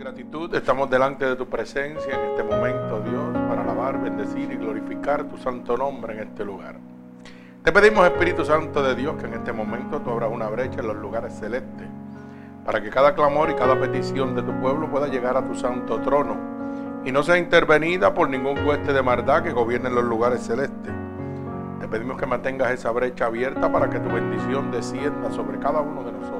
gratitud estamos delante de tu presencia en este momento, Dios, para alabar, bendecir y glorificar tu santo nombre en este lugar. Te pedimos, Espíritu Santo de Dios, que en este momento tú abras una brecha en los lugares celestes, para que cada clamor y cada petición de tu pueblo pueda llegar a tu santo trono y no sea intervenida por ningún hueste de maldad que gobierne los lugares celestes. Te pedimos que mantengas esa brecha abierta para que tu bendición descienda sobre cada uno de nosotros.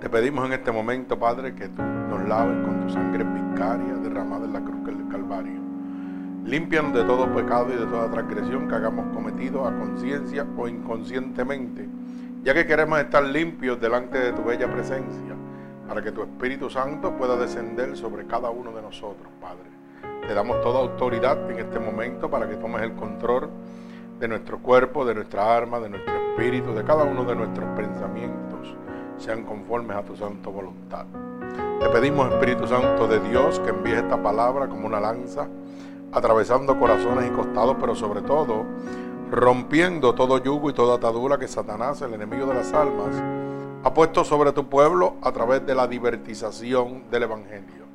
Te pedimos en este momento, Padre, que tú nos laves con tu sangre vicaria derramada en la cruz del Calvario. Límpianos de todo pecado y de toda transgresión que hagamos cometido a conciencia o inconscientemente, ya que queremos estar limpios delante de tu bella presencia, para que tu Espíritu Santo pueda descender sobre cada uno de nosotros, Padre. Te damos toda autoridad en este momento para que tomes el control de nuestro cuerpo, de nuestra alma, de nuestro espíritu, de cada uno de nuestros pensamientos sean conformes a tu santa voluntad. Te pedimos, Espíritu Santo de Dios, que envíes esta palabra como una lanza, atravesando corazones y costados, pero sobre todo rompiendo todo yugo y toda atadura que Satanás, el enemigo de las almas, ha puesto sobre tu pueblo a través de la divertización del Evangelio.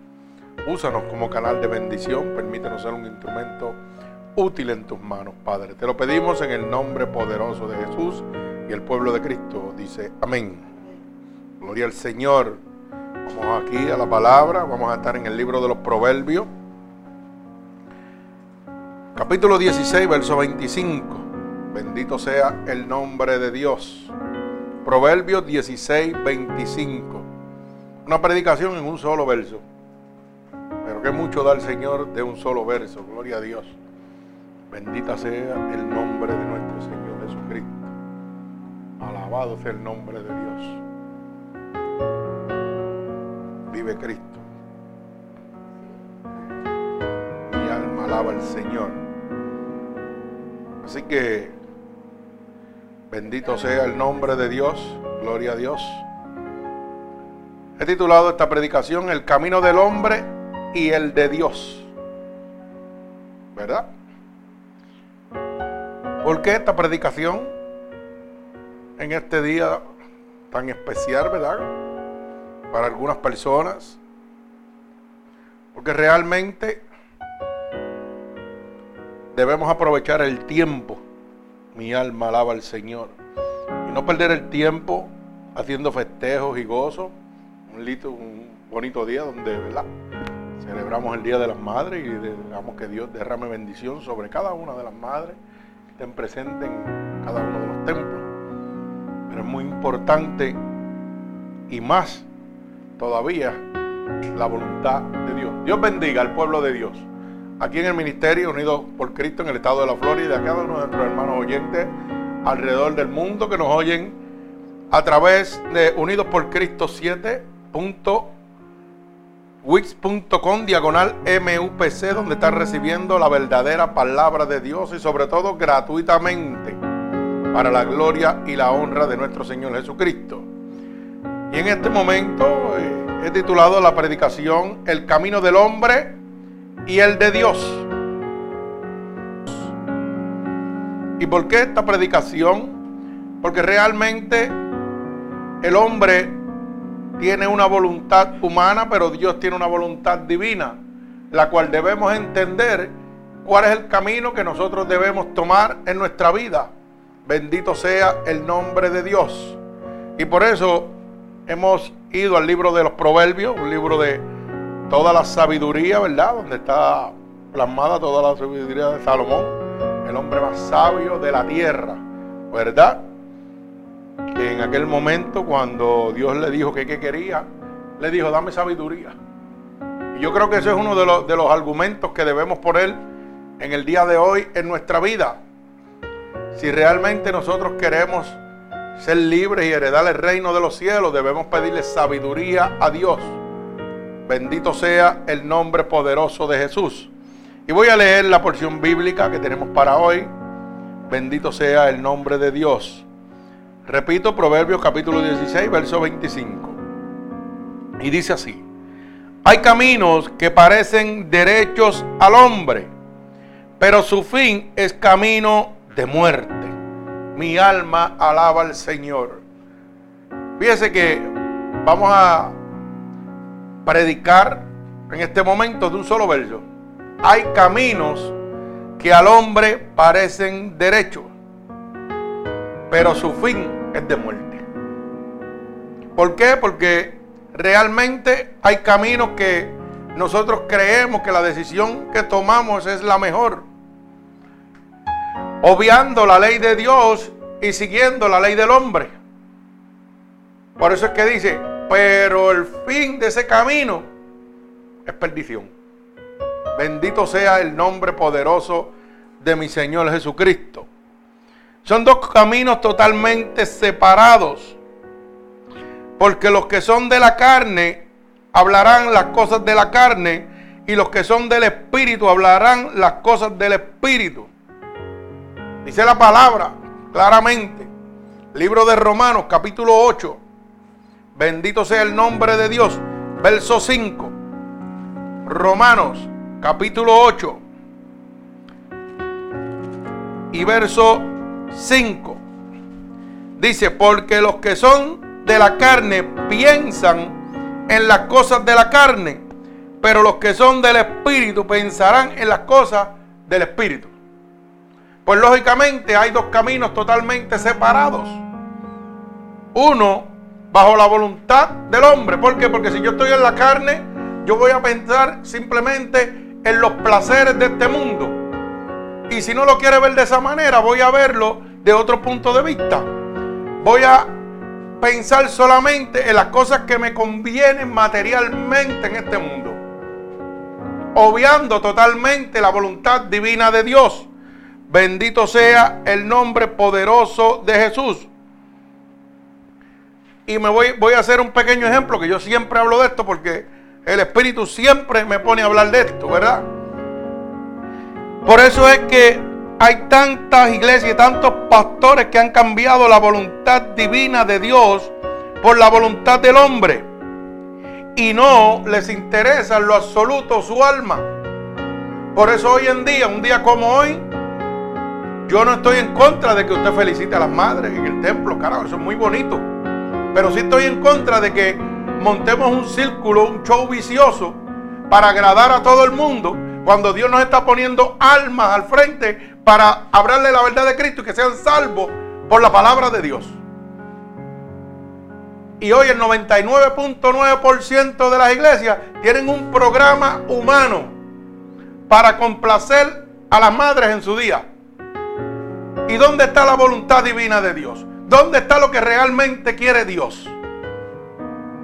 Úsanos como canal de bendición, permítenos ser un instrumento útil en tus manos, Padre. Te lo pedimos en el nombre poderoso de Jesús y el pueblo de Cristo dice amén. Gloria al Señor. Vamos aquí a la palabra. Vamos a estar en el libro de los Proverbios. Capítulo 16, verso 25. Bendito sea el nombre de Dios. Proverbios 16, 25. Una predicación en un solo verso. Pero que mucho da el Señor de un solo verso. Gloria a Dios. Bendita sea el nombre de nuestro Señor Jesucristo. Alabado sea el nombre de Dios vive Cristo. Mi alma alaba al Señor. Así que bendito sea el nombre de Dios, gloria a Dios. He titulado esta predicación El camino del hombre y el de Dios. ¿Verdad? ¿Por qué esta predicación en este día tan especial, verdad? Para algunas personas, porque realmente debemos aprovechar el tiempo. Mi alma alaba al Señor. Y no perder el tiempo haciendo festejos y gozos. Un, lito, un bonito día donde ¿verdad? celebramos el Día de las Madres y digamos que Dios derrame bendición sobre cada una de las madres que estén presentes en cada uno de los templos. Pero es muy importante y más todavía la voluntad de Dios. Dios bendiga al pueblo de Dios. Aquí en el ministerio Unidos por Cristo en el estado de la Florida, cada uno de nuestros hermanos oyentes alrededor del mundo que nos oyen a través de Unidos por Cristo 7.wix.com diagonal MUPC, donde están recibiendo la verdadera palabra de Dios y sobre todo gratuitamente para la gloria y la honra de nuestro Señor Jesucristo. Y en este momento eh, he titulado la predicación El camino del hombre y el de Dios. ¿Y por qué esta predicación? Porque realmente el hombre tiene una voluntad humana, pero Dios tiene una voluntad divina, la cual debemos entender cuál es el camino que nosotros debemos tomar en nuestra vida. Bendito sea el nombre de Dios. Y por eso hemos ido al libro de los Proverbios, un libro de toda la sabiduría, ¿verdad? Donde está plasmada toda la sabiduría de Salomón, el hombre más sabio de la tierra, ¿verdad? Que en aquel momento cuando Dios le dijo que qué quería, le dijo, dame sabiduría. Y yo creo que ese es uno de los, de los argumentos que debemos poner en el día de hoy en nuestra vida. Si realmente nosotros queremos ser libres y heredar el reino de los cielos, debemos pedirle sabiduría a Dios. Bendito sea el nombre poderoso de Jesús. Y voy a leer la porción bíblica que tenemos para hoy. Bendito sea el nombre de Dios. Repito, Proverbios capítulo 16, verso 25. Y dice así. Hay caminos que parecen derechos al hombre, pero su fin es camino de muerte mi alma alaba al Señor. Fíjese que vamos a predicar en este momento de un solo verso. Hay caminos que al hombre parecen derechos, pero su fin es de muerte. ¿Por qué? Porque realmente hay caminos que nosotros creemos que la decisión que tomamos es la mejor. Obviando la ley de Dios y siguiendo la ley del hombre. Por eso es que dice, pero el fin de ese camino es perdición. Bendito sea el nombre poderoso de mi Señor Jesucristo. Son dos caminos totalmente separados. Porque los que son de la carne hablarán las cosas de la carne y los que son del espíritu hablarán las cosas del espíritu. Dice la palabra claramente. Libro de Romanos capítulo 8. Bendito sea el nombre de Dios. Verso 5. Romanos capítulo 8 y verso 5. Dice, porque los que son de la carne piensan en las cosas de la carne, pero los que son del espíritu pensarán en las cosas del espíritu. Pues lógicamente hay dos caminos totalmente separados. Uno bajo la voluntad del hombre. ¿Por qué? Porque si yo estoy en la carne, yo voy a pensar simplemente en los placeres de este mundo. Y si no lo quiere ver de esa manera, voy a verlo de otro punto de vista. Voy a pensar solamente en las cosas que me convienen materialmente en este mundo. Obviando totalmente la voluntad divina de Dios. Bendito sea el nombre poderoso de Jesús. Y me voy, voy a hacer un pequeño ejemplo, que yo siempre hablo de esto porque el Espíritu siempre me pone a hablar de esto, ¿verdad? Por eso es que hay tantas iglesias y tantos pastores que han cambiado la voluntad divina de Dios por la voluntad del hombre. Y no les interesa en lo absoluto su alma. Por eso hoy en día, un día como hoy, yo no estoy en contra de que usted felicite a las madres en el templo, carajo, eso es muy bonito. Pero sí estoy en contra de que montemos un círculo, un show vicioso para agradar a todo el mundo cuando Dios nos está poniendo almas al frente para hablarle la verdad de Cristo y que sean salvos por la palabra de Dios. Y hoy el 99.9% de las iglesias tienen un programa humano para complacer a las madres en su día. ¿Y dónde está la voluntad divina de Dios? ¿Dónde está lo que realmente quiere Dios?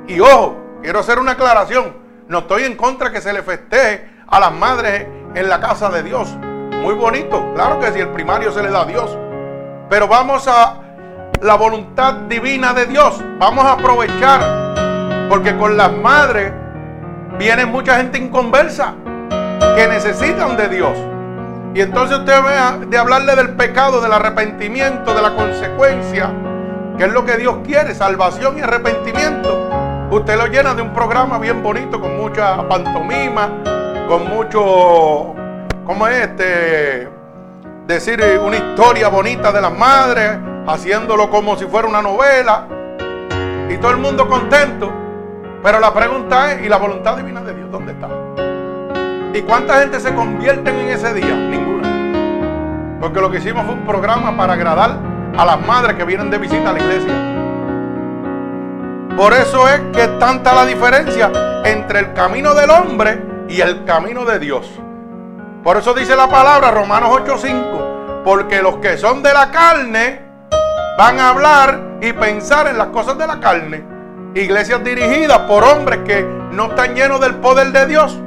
Y ojo, quiero hacer una aclaración. No estoy en contra que se le festeje a las madres en la casa de Dios. Muy bonito, claro que si el primario se le da a Dios. Pero vamos a la voluntad divina de Dios. Vamos a aprovechar. Porque con las madres viene mucha gente inconversa que necesitan de Dios. Y entonces usted ve de hablarle del pecado, del arrepentimiento, de la consecuencia, que es lo que Dios quiere, salvación y arrepentimiento. Usted lo llena de un programa bien bonito, con mucha pantomima, con mucho, ¿cómo es este? Decir una historia bonita de las madres, haciéndolo como si fuera una novela, y todo el mundo contento. Pero la pregunta es, ¿y la voluntad divina de Dios dónde está? ¿Y cuánta gente se convierte en ese día? Ninguna. Porque lo que hicimos fue un programa para agradar a las madres que vienen de visita a la iglesia. Por eso es que tanta la diferencia entre el camino del hombre y el camino de Dios. Por eso dice la palabra Romanos 8:5, porque los que son de la carne van a hablar y pensar en las cosas de la carne. Iglesias dirigidas por hombres que no están llenos del poder de Dios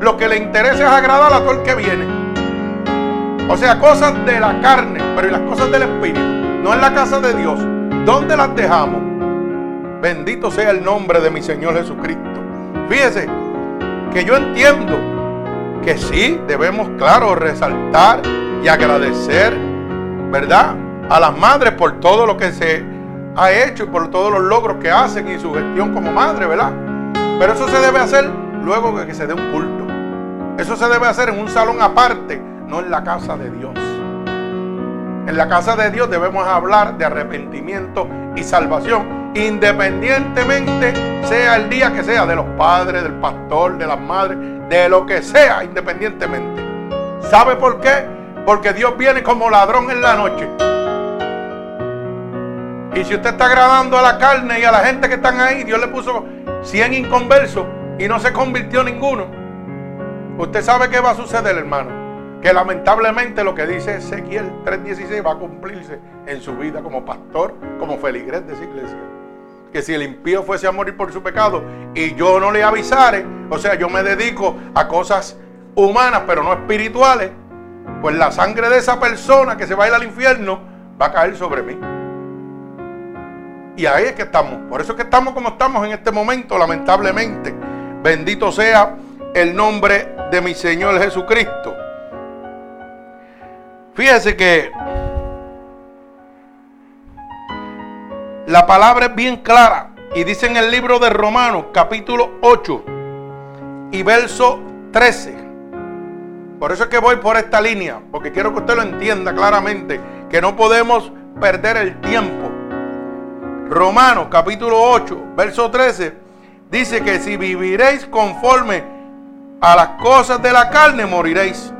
lo que le interesa es agradar a todo el que viene. O sea, cosas de la carne, pero y las cosas del Espíritu, no en la casa de Dios. ¿Dónde las dejamos? Bendito sea el nombre de mi Señor Jesucristo. Fíjese que yo entiendo que sí debemos, claro, resaltar y agradecer, ¿verdad? A las madres por todo lo que se ha hecho y por todos los logros que hacen y su gestión como madre, ¿verdad? Pero eso se debe hacer luego que se dé un culto. Eso se debe hacer en un salón aparte, no en la casa de Dios. En la casa de Dios debemos hablar de arrepentimiento y salvación. Independientemente sea el día que sea, de los padres, del pastor, de las madres, de lo que sea, independientemente. ¿Sabe por qué? Porque Dios viene como ladrón en la noche. Y si usted está agradando a la carne y a la gente que están ahí, Dios le puso 100 inconversos y no se convirtió ninguno. Usted sabe qué va a suceder, hermano que lamentablemente lo que dice Ezequiel 3:16 va a cumplirse en su vida como pastor, como feligrés de esa iglesia. Que si el impío fuese a morir por su pecado y yo no le avisare, o sea, yo me dedico a cosas humanas pero no espirituales, pues la sangre de esa persona que se va a ir al infierno va a caer sobre mí. Y ahí es que estamos. Por eso es que estamos como estamos en este momento, lamentablemente. Bendito sea el nombre de mi Señor Jesucristo. Fíjese que la palabra es bien clara y dice en el libro de Romanos capítulo 8 y verso 13. Por eso es que voy por esta línea, porque quiero que usted lo entienda claramente, que no podemos perder el tiempo. Romanos capítulo 8, verso 13, dice que si viviréis conforme a las cosas de la carne, moriréis.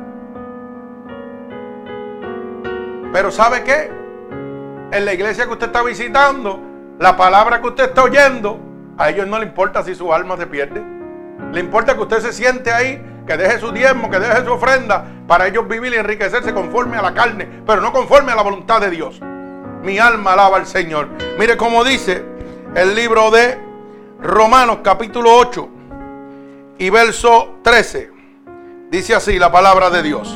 Pero ¿sabe qué? En la iglesia que usted está visitando, la palabra que usted está oyendo, a ellos no le importa si su alma se pierde. Le importa que usted se siente ahí, que deje su diezmo, que deje su ofrenda, para ellos vivir y enriquecerse conforme a la carne, pero no conforme a la voluntad de Dios. Mi alma alaba al Señor. Mire cómo dice el libro de Romanos capítulo 8 y verso 13. Dice así la palabra de Dios.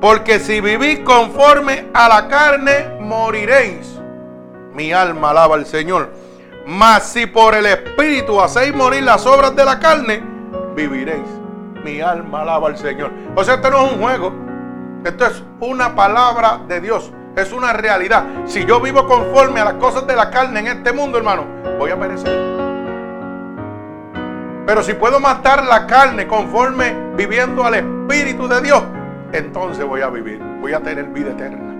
Porque si vivís conforme a la carne, moriréis. Mi alma alaba al Señor. Mas si por el Espíritu hacéis morir las obras de la carne, viviréis. Mi alma alaba al Señor. O sea, esto no es un juego. Esto es una palabra de Dios. Es una realidad. Si yo vivo conforme a las cosas de la carne en este mundo, hermano, voy a perecer. Pero si puedo matar la carne conforme viviendo al Espíritu de Dios, entonces voy a vivir, voy a tener vida eterna.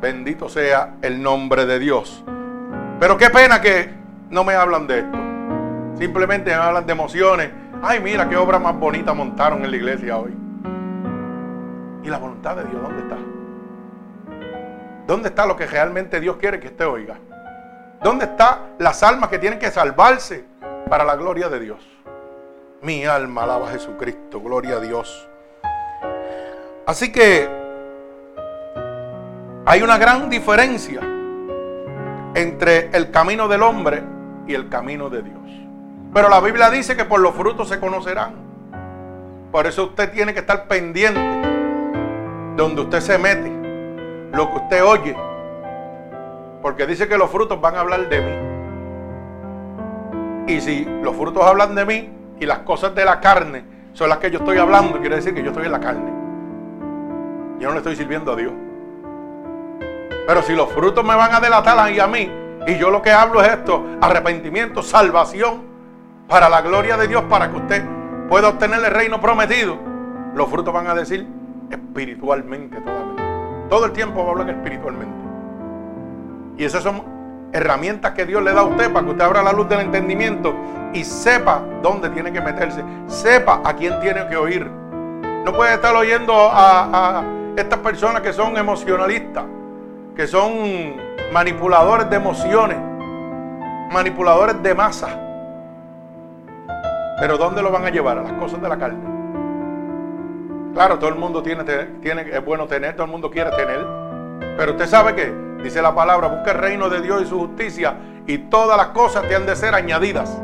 Bendito sea el nombre de Dios. Pero qué pena que no me hablan de esto. Simplemente me hablan de emociones. Ay, mira qué obra más bonita montaron en la iglesia hoy. ¿Y la voluntad de Dios dónde está? ¿Dónde está lo que realmente Dios quiere que usted oiga? ¿Dónde están las almas que tienen que salvarse para la gloria de Dios? Mi alma alaba a Jesucristo, gloria a Dios. Así que hay una gran diferencia entre el camino del hombre y el camino de Dios. Pero la Biblia dice que por los frutos se conocerán. Por eso usted tiene que estar pendiente donde usted se mete, lo que usted oye. Porque dice que los frutos van a hablar de mí. Y si los frutos hablan de mí y las cosas de la carne son las que yo estoy hablando, quiere decir que yo estoy en la carne. Yo no le estoy sirviendo a Dios. Pero si los frutos me van a delatar a, a mí, y yo lo que hablo es esto, arrepentimiento, salvación, para la gloria de Dios, para que usted pueda obtener el reino prometido, los frutos van a decir espiritualmente todavía. Todo el tiempo va a hablar espiritualmente. Y esas son herramientas que Dios le da a usted para que usted abra la luz del entendimiento y sepa dónde tiene que meterse, sepa a quién tiene que oír. No puede estar oyendo a estas personas que son emocionalistas, que son manipuladores de emociones, manipuladores de masa. Pero ¿dónde lo van a llevar? A las cosas de la carne. Claro, todo el mundo tiene, tiene, es bueno tener, todo el mundo quiere tener. Pero usted sabe que, dice la palabra, busca el reino de Dios y su justicia y todas las cosas te han de ser añadidas.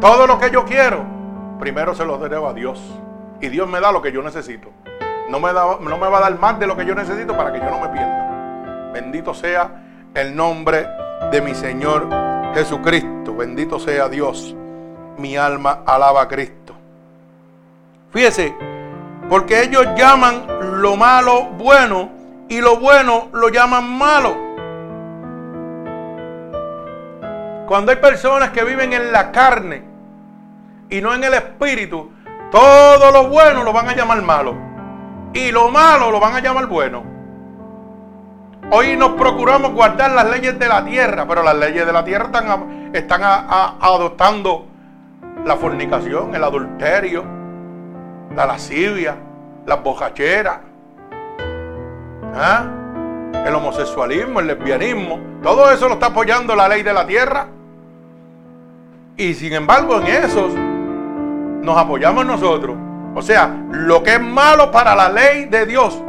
Todo lo que yo quiero, primero se lo debo a Dios. Y Dios me da lo que yo necesito no me, no me va a dar más de lo que yo necesito para que yo no me pierda. Bendito sea el nombre de mi Señor Jesucristo. Bendito sea Dios. Mi alma alaba a Cristo. Fíjese, porque ellos llaman lo malo bueno y lo bueno lo llaman malo. Cuando hay personas que viven en la carne y no en el espíritu, todo lo bueno lo van a llamar malo y lo malo lo van a llamar bueno. Hoy nos procuramos guardar las leyes de la tierra, pero las leyes de la tierra están, adoptando la fornicación, el adulterio, la lascivia, las bocacheras, ¿ah? el homosexualismo, el lesbianismo. Todo eso lo está apoyando la ley de la tierra. Y sin embargo en esos nos apoyamos nosotros. O sea, lo que es malo para la ley de Dios,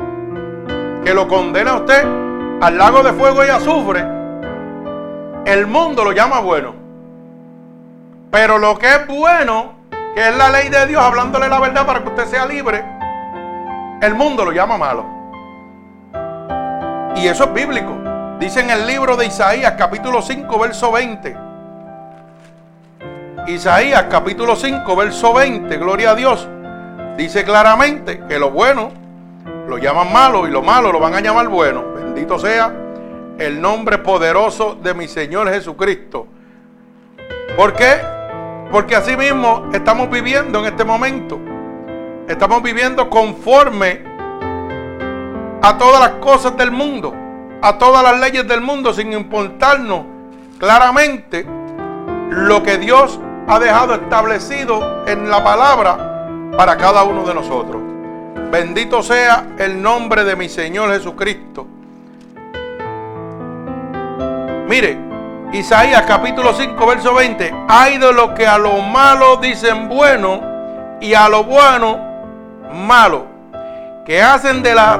que lo condena a usted al lago de fuego y azufre, el mundo lo llama bueno. Pero lo que es bueno, que es la ley de Dios, hablándole la verdad para que usted sea libre, el mundo lo llama malo. Y eso es bíblico. Dice en el libro de Isaías capítulo 5, verso 20. Isaías capítulo 5, verso 20, gloria a Dios. Dice claramente que lo bueno lo llaman malo y lo malo lo van a llamar bueno. Bendito sea el nombre poderoso de mi Señor Jesucristo. ¿Por qué? Porque así mismo estamos viviendo en este momento. Estamos viviendo conforme a todas las cosas del mundo, a todas las leyes del mundo, sin importarnos claramente lo que Dios ha dejado establecido en la palabra para cada uno de nosotros. Bendito sea el nombre de mi Señor Jesucristo. Mire, Isaías capítulo 5, verso 20. Hay de los que a lo malo dicen bueno y a lo bueno malo. Que hacen de la,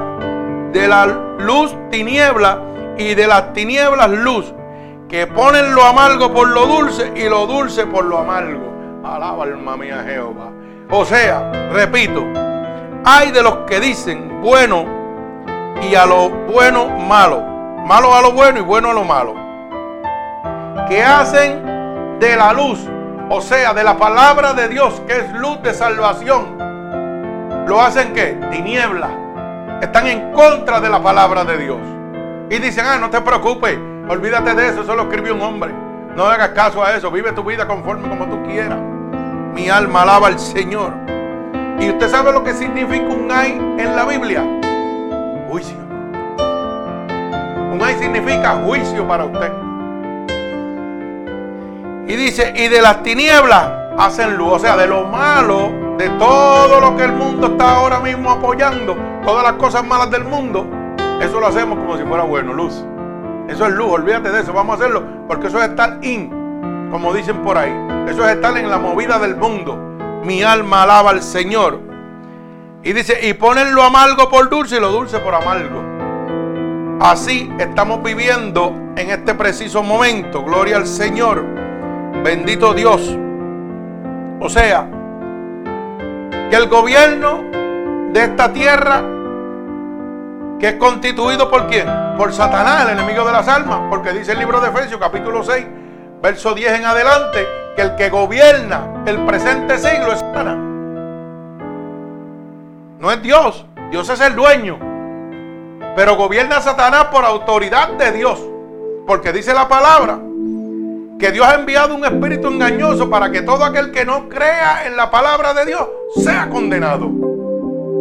de la luz tiniebla y de las tinieblas luz que ponen lo amargo por lo dulce y lo dulce por lo amargo. Alaba alma mía Jehová. O sea, repito, hay de los que dicen bueno y a lo bueno malo. Malo a lo bueno y bueno a lo malo. Que hacen de la luz, o sea, de la palabra de Dios, que es luz de salvación. Lo hacen que tiniebla. Están en contra de la palabra de Dios. Y dicen, ah, no te preocupes, Olvídate de eso, eso lo escribió un hombre. No hagas caso a eso, vive tu vida conforme como tú quieras. Mi alma alaba al Señor. ¿Y usted sabe lo que significa un ay en la Biblia? Juicio. Un ay significa juicio para usted. Y dice, y de las tinieblas hacen luz. O sea, de lo malo, de todo lo que el mundo está ahora mismo apoyando, todas las cosas malas del mundo, eso lo hacemos como si fuera bueno, luz. Eso es luz, olvídate de eso, vamos a hacerlo, porque eso es estar in, como dicen por ahí. Eso es estar en la movida del mundo. Mi alma alaba al Señor. Y dice, y ponen lo amargo por dulce y lo dulce por amargo. Así estamos viviendo en este preciso momento. Gloria al Señor. Bendito Dios. O sea, que el gobierno de esta tierra que es constituido por quién? Por Satanás, el enemigo de las almas, porque dice el libro de Efesios capítulo 6, verso 10 en adelante, que el que gobierna el presente siglo es Satanás. No es Dios, Dios es el dueño, pero gobierna Satanás por autoridad de Dios, porque dice la palabra que Dios ha enviado un espíritu engañoso para que todo aquel que no crea en la palabra de Dios sea condenado.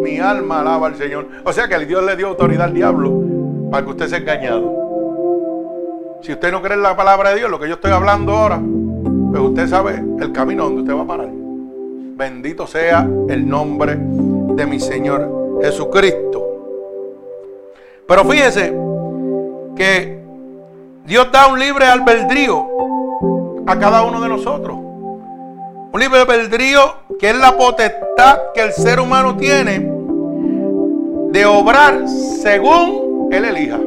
Mi alma alaba al Señor. O sea que Dios le dio autoridad al diablo para que usted sea engañado. Si usted no cree en la palabra de Dios, lo que yo estoy hablando ahora, pues usted sabe el camino donde usted va a parar. Bendito sea el nombre de mi Señor Jesucristo. Pero fíjese que Dios da un libre albedrío a cada uno de nosotros. Un libre albedrío que es la potestad que el ser humano tiene de obrar según Él elija.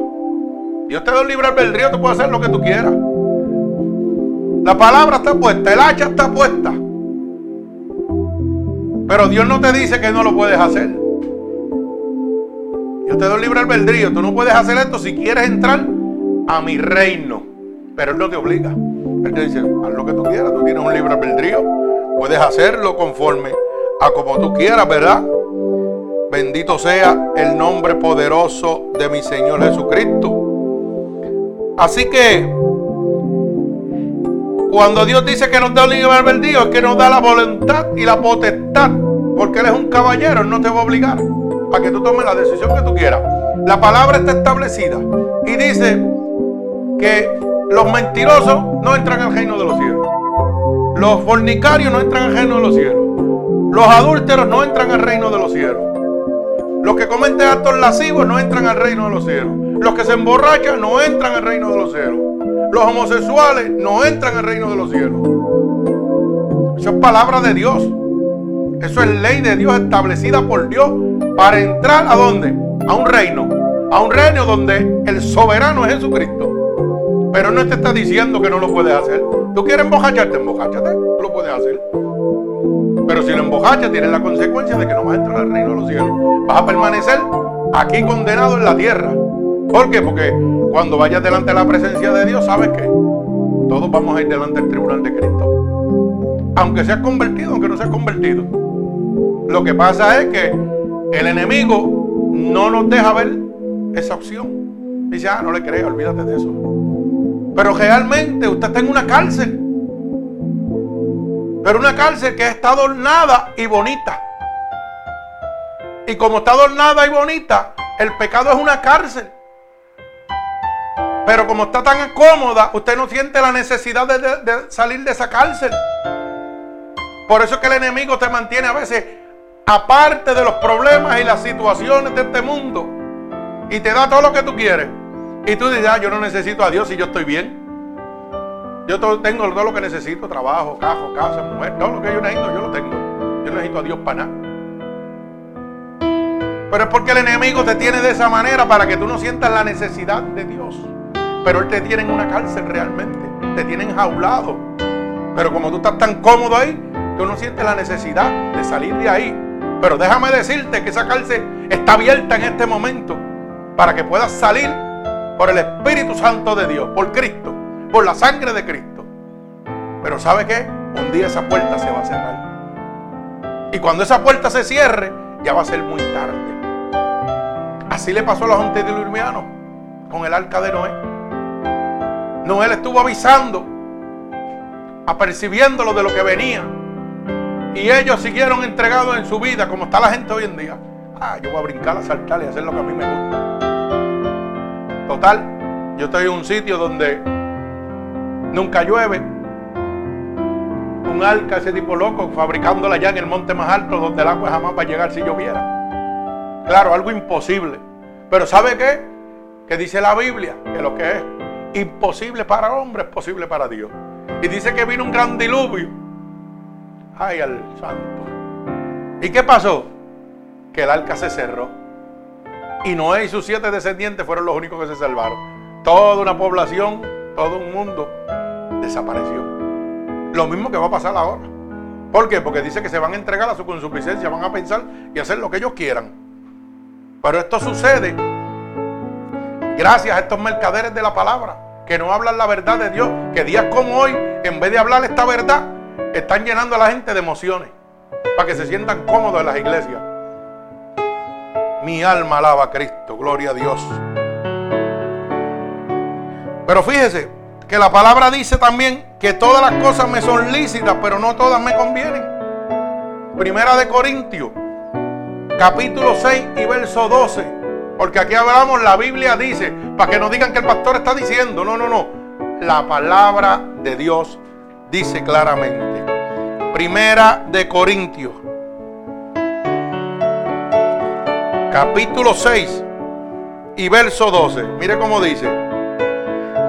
Dios te da un libre albedrío, tú puedes hacer lo que tú quieras. La palabra está puesta, el hacha está puesta. Pero Dios no te dice que no lo puedes hacer. Dios te un libre albedrío. Tú no puedes hacer esto si quieres entrar a mi reino. Pero Él no te obliga. Él te dice, haz lo que tú quieras. Tú tienes un libre albedrío. Puedes hacerlo conforme a como tú quieras, ¿verdad? Bendito sea el nombre poderoso de mi Señor Jesucristo. Así que cuando Dios dice que nos da el libre albedrío, es que nos da la voluntad y la potestad. Porque Él es un caballero, Él no te va a obligar a que tú tomes la decisión que tú quieras. La palabra está establecida y dice que los mentirosos no entran al reino de los cielos. Los fornicarios no entran al reino de los cielos. Los adúlteros no entran al reino de los cielos. Los que cometen actos lascivos no entran al reino de los cielos. Los que se emborrachan no entran al reino de los cielos. Los homosexuales no entran al reino de los cielos. Eso es palabra de Dios. Eso es ley de Dios establecida por Dios para entrar a dónde? A un reino. A un reino donde el soberano es Jesucristo. Pero no te está diciendo que no lo puedes hacer. Tú quieres embojacharte, embojachate. Tú lo puedes hacer. Pero si lo embojachas, tienes la consecuencia de que no vas a entrar al reino de los cielos. Vas a permanecer aquí condenado en la tierra. ¿Por qué? Porque cuando vayas delante de la presencia de Dios, ¿sabes qué? Todos vamos a ir delante del tribunal de Cristo. Aunque seas convertido, aunque no seas convertido. Lo que pasa es que el enemigo no nos deja ver esa opción. Dice, ah, no le crees, olvídate de eso. Pero realmente usted está en una cárcel. Pero una cárcel que está adornada y bonita. Y como está adornada y bonita, el pecado es una cárcel. Pero como está tan cómoda, usted no siente la necesidad de, salir de esa cárcel. Por eso es que el enemigo te mantiene a veces aparte de los problemas y las situaciones de este mundo. Y te da todo lo que tú quieres. Y tú dices, ah, yo no necesito a Dios si yo estoy bien. Yo tengo todo lo que necesito, trabajo, cajo, casa, mujer, todo lo que yo necesito, yo lo tengo. Yo necesito a Dios para nada. Pero es porque el enemigo te tiene de esa manera para que tú no sientas la necesidad de Dios. Pero Él te tiene en una cárcel realmente. Te tiene enjaulado. Pero como tú estás tan cómodo ahí, tú no sientes la necesidad de salir de ahí. Pero déjame decirte que esa cárcel está abierta en este momento para que puedas salir por el Espíritu Santo de Dios, por Cristo por la sangre de Cristo. Pero ¿sabe qué? Un día esa puerta se va a cerrar. Y cuando esa puerta se cierre, ya va a ser muy tarde. Así le pasó a los antediluvianos con el arca de Noé. Noé le estuvo avisando, apercibiéndolo de lo que venía. Y ellos siguieron entregados en su vida, como está la gente hoy en día. Ah, yo voy a brincar, a saltar y hacer lo que a mí me gusta. Total, yo estoy en un sitio donde nunca llueve. Un arca, ese tipo loco, fabricándola ya en el monte más alto donde el agua jamás va a llegar si lloviera. Claro, algo imposible. Pero ¿sabe qué? Que dice la Biblia que lo que es imposible para hombre es posible para Dios. Y dice que vino un gran diluvio. Ay, al santo. ¿Y qué pasó? Que el arca se cerró. Y Noé y sus siete descendientes fueron los únicos que se salvaron. Toda una población, todo un mundo desapareció. Lo mismo que va a pasar ahora. ¿Por qué? Porque dice que se van a entregar a su consuficiencia, van a pensar y hacer lo que ellos quieran. Pero esto sucede gracias a estos mercaderes de la palabra, que no hablan la verdad de Dios, que días como hoy, en vez de hablar esta verdad, están llenando a la gente de emociones, para que se sientan cómodos en las iglesias. Mi alma alaba a Cristo, gloria a Dios. Pero fíjese, que la palabra dice también que todas las cosas me son lícitas, pero no todas me convienen. Primera de Corintios, capítulo 6 y verso 12. Porque aquí hablamos, la Biblia dice, para que no digan que el pastor está diciendo, no, no, no. La palabra de Dios dice claramente. Primera de Corintios, capítulo 6 y verso 12. Mire cómo dice.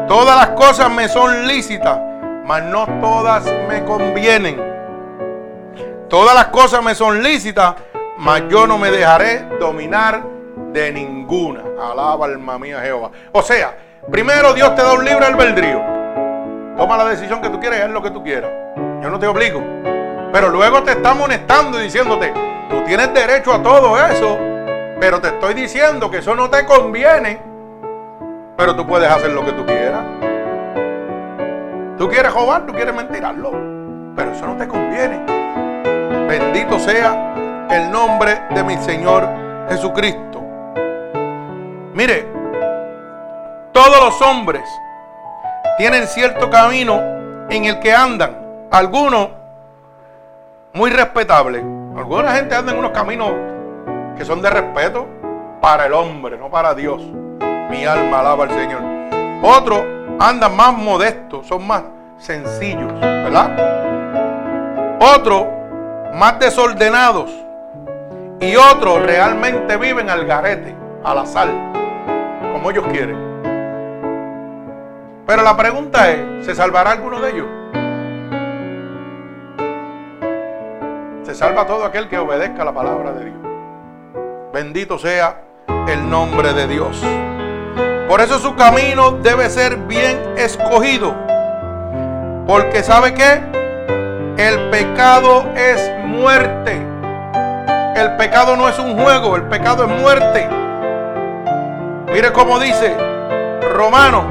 Todas las cosas me son lícitas, mas no todas me convienen. Todas las cosas me son lícitas, mas yo no me dejaré dominar de ninguna. Alaba alma mía Jehová. O sea, primero Dios te da un libre albedrío. Toma la decisión que tú quieres, haz lo que tú quieras. Yo no te obligo. Pero luego te está amonestando y diciéndote, tú tienes derecho a todo eso, pero te estoy diciendo que eso no te conviene pero tú puedes hacer lo que tú quieras. Tú quieres robar, tú quieres mentirarlo. Pero eso no te conviene. Bendito sea el nombre de mi Señor Jesucristo. Mire, todos los hombres tienen cierto camino en el que andan. Algunos muy respetables. Alguna gente anda en unos caminos que son de respeto. para el hombre, no para Dios. Mi alma alaba al Señor. Otros andan más modestos, son más sencillos, ¿verdad? Otros más desordenados. Y otros realmente viven al garete, al azar, como ellos quieren. Pero la pregunta es, ¿se salvará alguno de ellos? Se salva todo aquel que obedezca la palabra de Dios. Bendito sea el nombre de Dios. Por eso su camino debe ser bien escogido. Porque sabe que el pecado es muerte. El pecado no es un juego, el pecado es muerte. Mire cómo dice Romano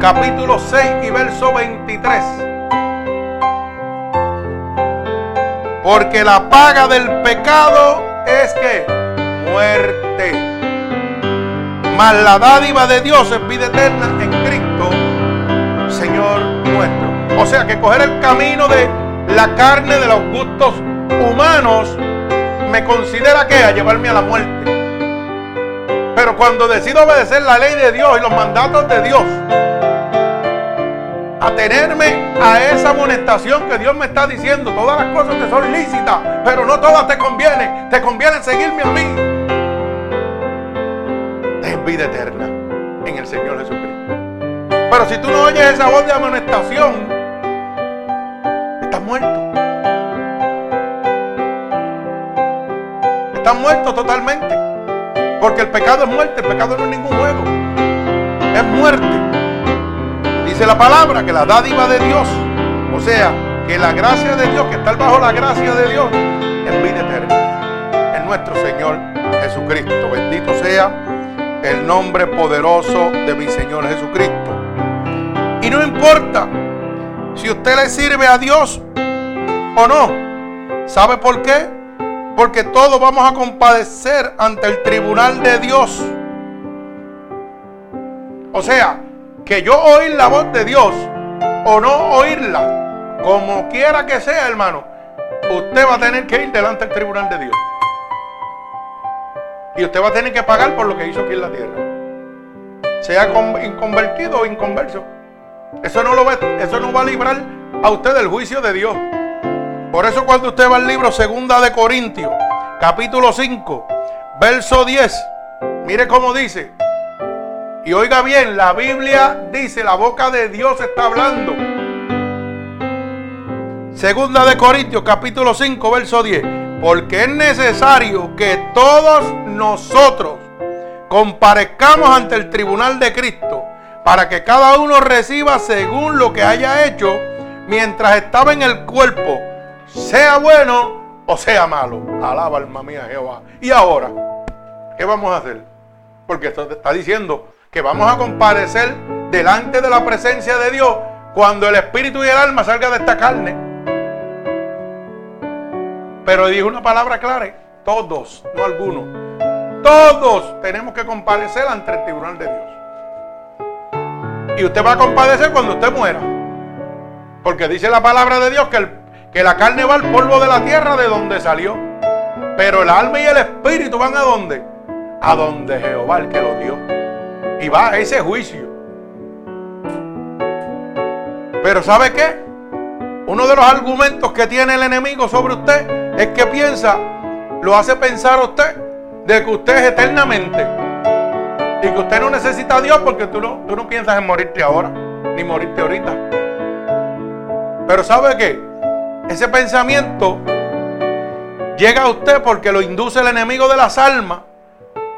capítulo 6 y verso 23. Porque la paga del pecado es que muerte. Mas la dádiva de Dios es vida eterna en Cristo, Señor nuestro. O sea que coger el camino de la carne, de los gustos humanos, me considera que a llevarme a la muerte. Pero cuando decido obedecer la ley de Dios y los mandatos de Dios, atenerme a esa amonestación que Dios me está diciendo. Todas las cosas te son lícitas, pero no todas te convienen. Te conviene seguirme a mí. Vida eterna en el Señor Jesucristo. Pero si tú no oyes esa voz de amonestación, estás muerto. Estás muerto totalmente. Porque el pecado es muerte, el pecado no es ningún juego. Es muerte. Dice la palabra que la dádiva de Dios, o sea, que la gracia de Dios, que está bajo la gracia de Dios, es vida eterna. En nuestro Señor Jesucristo. Bendito sea el nombre poderoso de mi Señor Jesucristo. Y no importa si usted le sirve a Dios o no. ¿Sabe por qué? Porque todos vamos a compadecer ante el tribunal de Dios. O sea, que yo oír la voz de Dios o no oírla, como quiera que sea, hermano, usted va a tener que ir delante del tribunal de Dios. Y usted va a tener que pagar por lo que hizo aquí en la tierra. Sea inconvertido o inconverso. Eso no, lo va, eso no va a librar a usted del juicio de Dios. Por eso cuando usted va al libro Segunda de Corintios, capítulo 5, verso 10, mire cómo dice, y oiga bien, la Biblia dice, la boca de Dios está hablando. Segunda de Corintios capítulo 5 verso 10. Porque es necesario que todos nosotros comparezcamos ante el tribunal de Cristo para que cada uno reciba según lo que haya hecho mientras estaba en el cuerpo, sea bueno o sea malo. Alaba alma mía Jehová. Y ahora, ¿qué vamos a hacer? Porque esto está diciendo que vamos a comparecer delante de la presencia de Dios cuando el espíritu y el alma salgan de esta carne. Pero dijo una palabra clara, todos, no algunos. Todos tenemos que comparecer ante el tribunal de Dios. Y usted va a compadecer cuando usted muera. Porque dice la palabra de Dios que, que la carne va al polvo de la tierra de donde salió. Pero el alma y el espíritu van a dónde? A donde Jehová el que lo dio y va a ese juicio. Pero ¿sabe qué? Uno de los argumentos que tiene el enemigo sobre usted es que piensa, lo hace pensar a usted de que usted es eternamente y que usted no necesita a Dios porque tú no, tú no piensas en morirte ahora, ni morirte ahorita. Pero ¿sabe qué? Ese pensamiento llega a usted porque lo induce el enemigo de las almas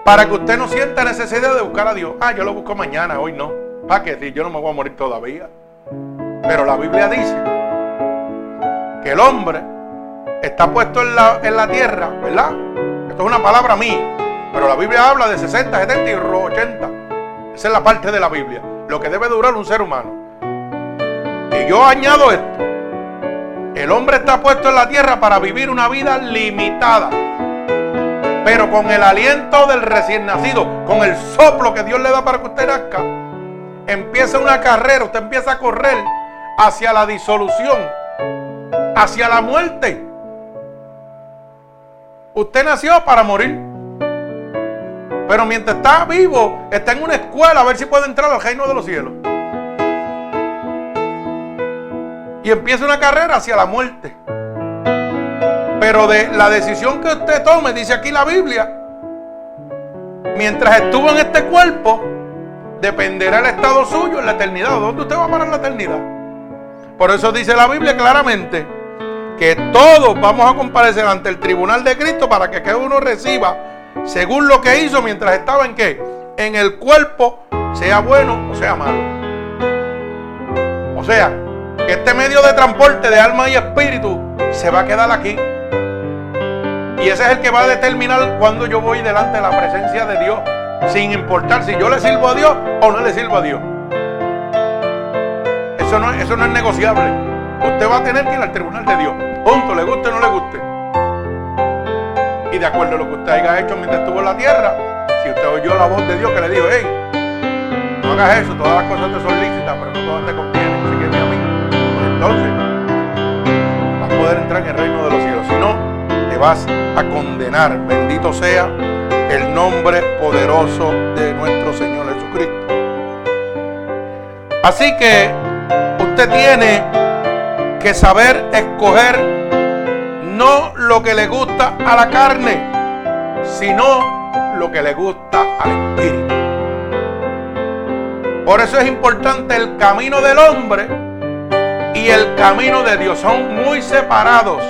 para que usted no sienta necesidad de buscar a Dios. Ah, yo lo busco mañana, hoy no. ¿Para qué? Si yo no me voy a morir todavía. Pero la Biblia dice que el hombre está puesto en la, en la tierra, ¿verdad? Esto es una palabra mía. Pero la Biblia habla de 60, 70 y 80. Esa es la parte de la Biblia. Lo que debe durar un ser humano. Y yo añado esto. El hombre está puesto en la tierra para vivir una vida limitada. Pero con el aliento del recién nacido, con el soplo que Dios le da para que usted nazca, empieza una carrera, usted empieza a correr hacia la disolución, hacia la muerte. Usted nació para morir. Pero mientras está vivo, está en una escuela a ver si puede entrar al reino de los cielos. Y empieza una carrera hacia la muerte. Pero de la decisión que usted tome, dice aquí la Biblia, mientras estuvo en este cuerpo, dependerá el estado suyo en la eternidad. ¿Dónde usted va a parar la eternidad? Por eso dice la Biblia claramente que todos vamos a comparecer ante el tribunal de Cristo para que cada uno reciba según lo que hizo mientras estaba en qué? En el cuerpo, sea bueno o sea malo. O sea, que este medio de transporte de alma y espíritu se va a quedar aquí. Y ese es el que va a determinar cuando yo voy delante de la presencia de Dios, sin importar si yo le sirvo a Dios o no le sirvo a Dios. Eso no, eso no es negociable. Usted va a tener que ir al tribunal de Dios. Punto, le guste o no le guste. Y de acuerdo a lo que usted haya hecho mientras estuvo en la tierra, si usted oyó la voz de Dios que le dijo, hey, no hagas eso, todas las cosas te son lícitas, pero no todas te convienen, sígueme a mí. Pues entonces vas a poder entrar en el reino de los cielos. Si no, te vas a condenar. Bendito sea el nombre poderoso de nuestro Señor Jesucristo. Así que usted tiene que saber escoger no lo que le gusta a la carne, sino lo que le gusta al espíritu. Por eso es importante el camino del hombre y el camino de Dios. Son muy separados.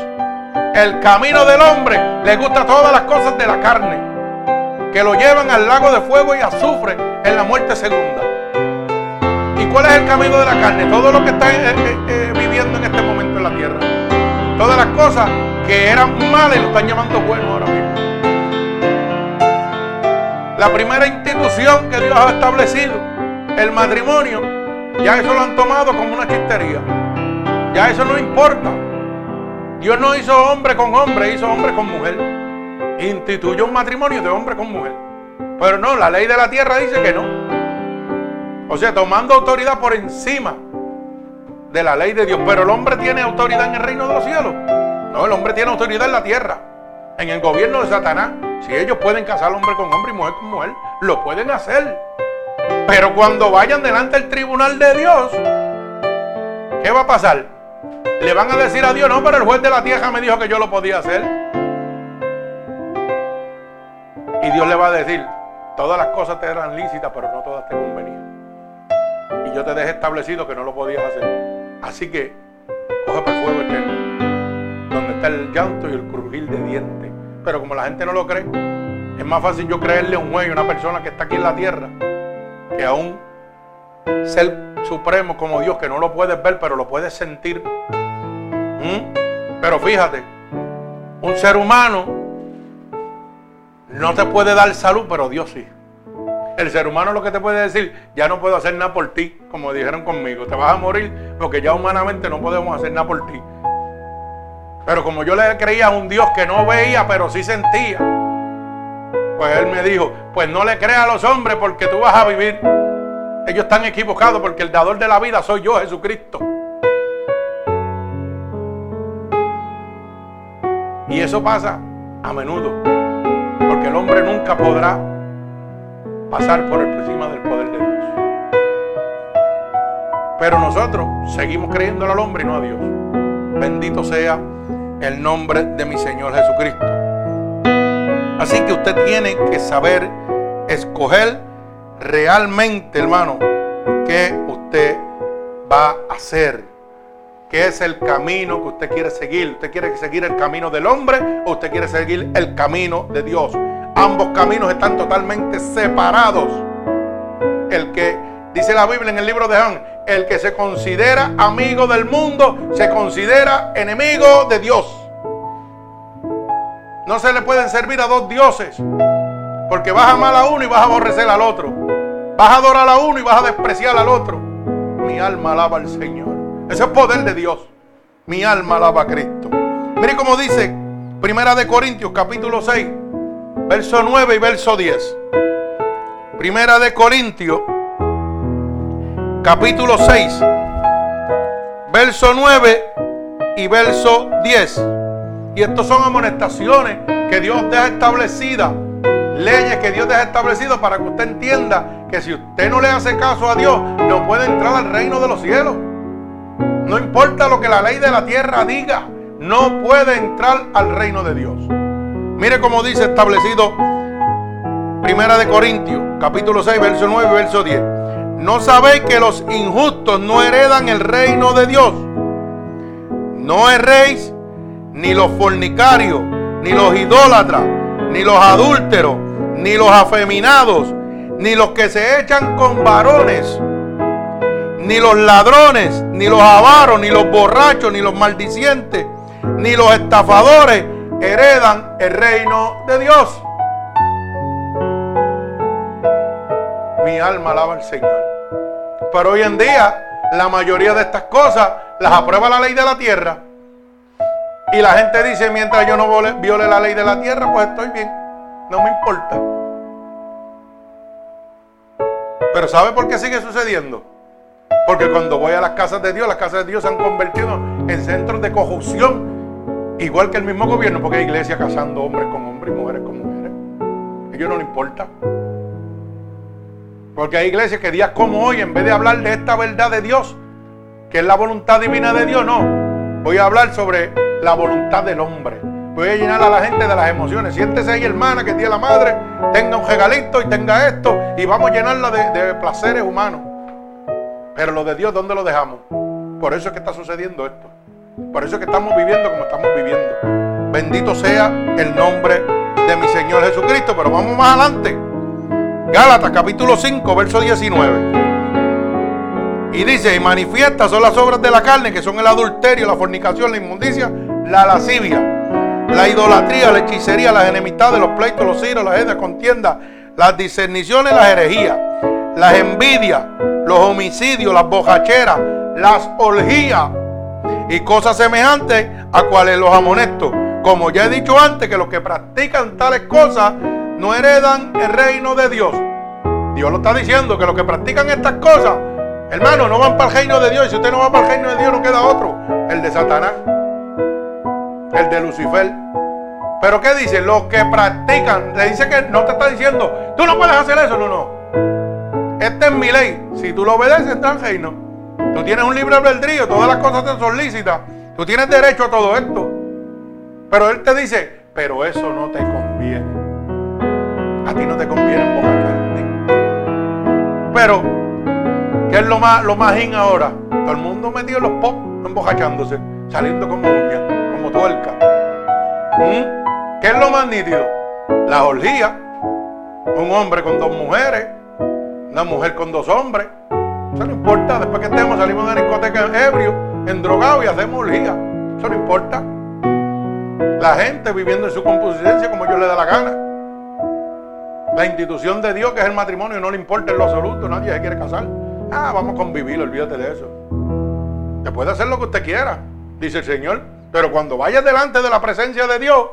El camino del hombre le gusta todas las cosas de la carne, que lo llevan al lago de fuego y azufre en la muerte segunda. ¿Y cuál es el camino de la carne? Todo lo que está eh, eh, eh, viviendo en este momento en la tierra. Todas las cosas que eran malas lo están llamando bueno ahora mismo. La primera institución que Dios ha establecido, el matrimonio, ya eso lo han tomado como una chistería. Ya eso no importa. Dios no hizo hombre con hombre, hizo hombre con mujer. Instituyó un matrimonio de hombre con mujer. Pero no, la ley de la tierra dice que no. O sea, tomando autoridad por encima de la ley de Dios. Pero el hombre tiene autoridad en el reino de los cielos. No, el hombre tiene autoridad en la tierra. En el gobierno de Satanás. Si ellos pueden casar hombre con hombre y mujer con mujer, lo pueden hacer. Pero cuando vayan delante del tribunal de Dios, ¿qué va a pasar? Le van a decir a Dios, no, pero el juez de la tierra me dijo que yo lo podía hacer. Y Dios le va a decir, todas las cosas te eran lícitas, pero no todas te convenían. Y yo te dejé establecido que no lo podías hacer. Así que, coge para el fuego eterno, donde está el llanto y el crujir de dientes. Pero como la gente no lo cree, es más fácil yo creerle a un juez a una persona que está aquí en la tierra, que a un ser supremo como Dios, que no lo puedes ver, pero lo puedes sentir. ¿Mm? Pero fíjate, un ser humano no te puede dar salud, pero Dios sí. El ser humano lo que te puede decir, ya no puedo hacer nada por ti, como dijeron conmigo, te vas a morir porque ya humanamente no podemos hacer nada por ti. Pero como yo le creía a un Dios que no veía, pero sí sentía, pues él me dijo, pues no le creas a los hombres porque tú vas a vivir. Ellos están equivocados porque el dador de la vida soy yo, Jesucristo. Y eso pasa a menudo, porque el hombre nunca podrá pasar por encima del poder de Dios. Pero nosotros seguimos creyendo al hombre y no a Dios. Bendito sea el nombre de mi Señor Jesucristo. Así que usted tiene que saber escoger realmente, hermano, qué usted va a hacer. ¿Qué es el camino que usted quiere seguir? ¿Usted quiere seguir el camino del hombre o usted quiere seguir el camino de Dios? Ambos caminos están totalmente separados. El que, dice la Biblia en el libro de Juan, el que se considera amigo del mundo, se considera enemigo de Dios. No se le pueden servir a dos dioses, porque vas a amar a uno y vas a aborrecer al otro. Vas a adorar a uno y vas a despreciar al otro. Mi alma alaba al Señor. Ese es poder de Dios. Mi alma alaba a Cristo. Mire cómo dice Primera de Corintios capítulo 6, verso 9 y verso 10. Primera de Corintios capítulo 6, verso 9 y verso 10. Y estos son amonestaciones que Dios deja establecidas leyes que Dios ha establecido para que usted entienda que si usted no le hace caso a Dios, no puede entrar al reino de los cielos. No importa lo que la ley de la tierra diga, no puede entrar al reino de Dios. Mire cómo dice establecido Primera de Corintios, capítulo 6, verso 9 y verso 10. ¿No sabéis que los injustos no heredan el reino de Dios? No erréis ni los fornicarios, ni los idólatras, ni los adúlteros, ni los afeminados, ni los que se echan con varones, ni los ladrones, ni los avaros, ni los borrachos, ni los maldicientes, ni los estafadores heredan el reino de Dios. Mi alma alaba al Señor. Pero hoy en día la mayoría de estas cosas las aprueba la ley de la tierra. Y la gente dice, mientras yo no viole la ley de la tierra, pues estoy bien. No me importa. Pero ¿sabe por qué sigue sucediendo? Porque cuando voy a las casas de Dios, las casas de Dios se han convertido en centros de corrupción. Igual que el mismo gobierno, porque hay iglesias casando hombres con hombres y mujeres con mujeres. A ellos no les importa. Porque hay iglesias que días como hoy, en vez de hablar de esta verdad de Dios, que es la voluntad divina de Dios, no. Voy a hablar sobre la voluntad del hombre. Voy a llenar a la gente de las emociones. Siéntese ahí, hermana, que tiene la madre, tenga un regalito y tenga esto, y vamos a llenarla de, de placeres humanos. Pero lo de Dios, ¿dónde lo dejamos? Por eso es que está sucediendo esto. Por eso es que estamos viviendo como estamos viviendo. Bendito sea el nombre de mi Señor Jesucristo. Pero vamos más adelante. Gálatas capítulo 5, verso 19. Y dice, y manifiestas son las obras de la carne, que son el adulterio, la fornicación, la inmundicia, la lascivia, la idolatría, la hechicería, las enemistades, los pleitos, los ciros, las las contiendas, las discerniciones, las herejías, las envidias, los homicidios, las bojacheras, las orgías y cosas semejantes a cuales los amonesto. Como ya he dicho antes, que los que practican tales cosas no heredan el reino de Dios. Dios lo está diciendo, que los que practican estas cosas, hermano, no van para el reino de Dios. Y si usted no va para el reino de Dios, no queda otro. El de Satanás. El de Lucifer. Pero ¿qué dice? Los que practican, le dice que no te está diciendo, tú no puedes hacer eso, no, no. Esta es mi ley. Si tú lo obedeces, entra al reino. Tú tienes un libre albedrío, todas las cosas te son lícitas. Tú tienes derecho a todo esto. Pero Él te dice, pero eso no te conviene. A ti no te conviene embojacarte. Pero, ¿qué es lo más, lo más in ahora? Todo el mundo metido en los pop, embojachándose, saliendo como uña, como tuerca. ¿Mm? ¿Qué es lo más nítido? La orgía. Un hombre con dos mujeres, una mujer con dos hombres. Eso no importa. Después que estemos, salimos de la discoteca ebrio, endrogado y hacemos orgía. Eso no importa. La gente viviendo en su composición como yo le da la gana. La institución de Dios, que es el matrimonio, no le importa en lo absoluto, nadie se quiere casar. Ah, vamos a convivir, olvídate de eso. Te puede hacer lo que usted quiera, dice el Señor. Pero cuando vayas delante de la presencia de Dios,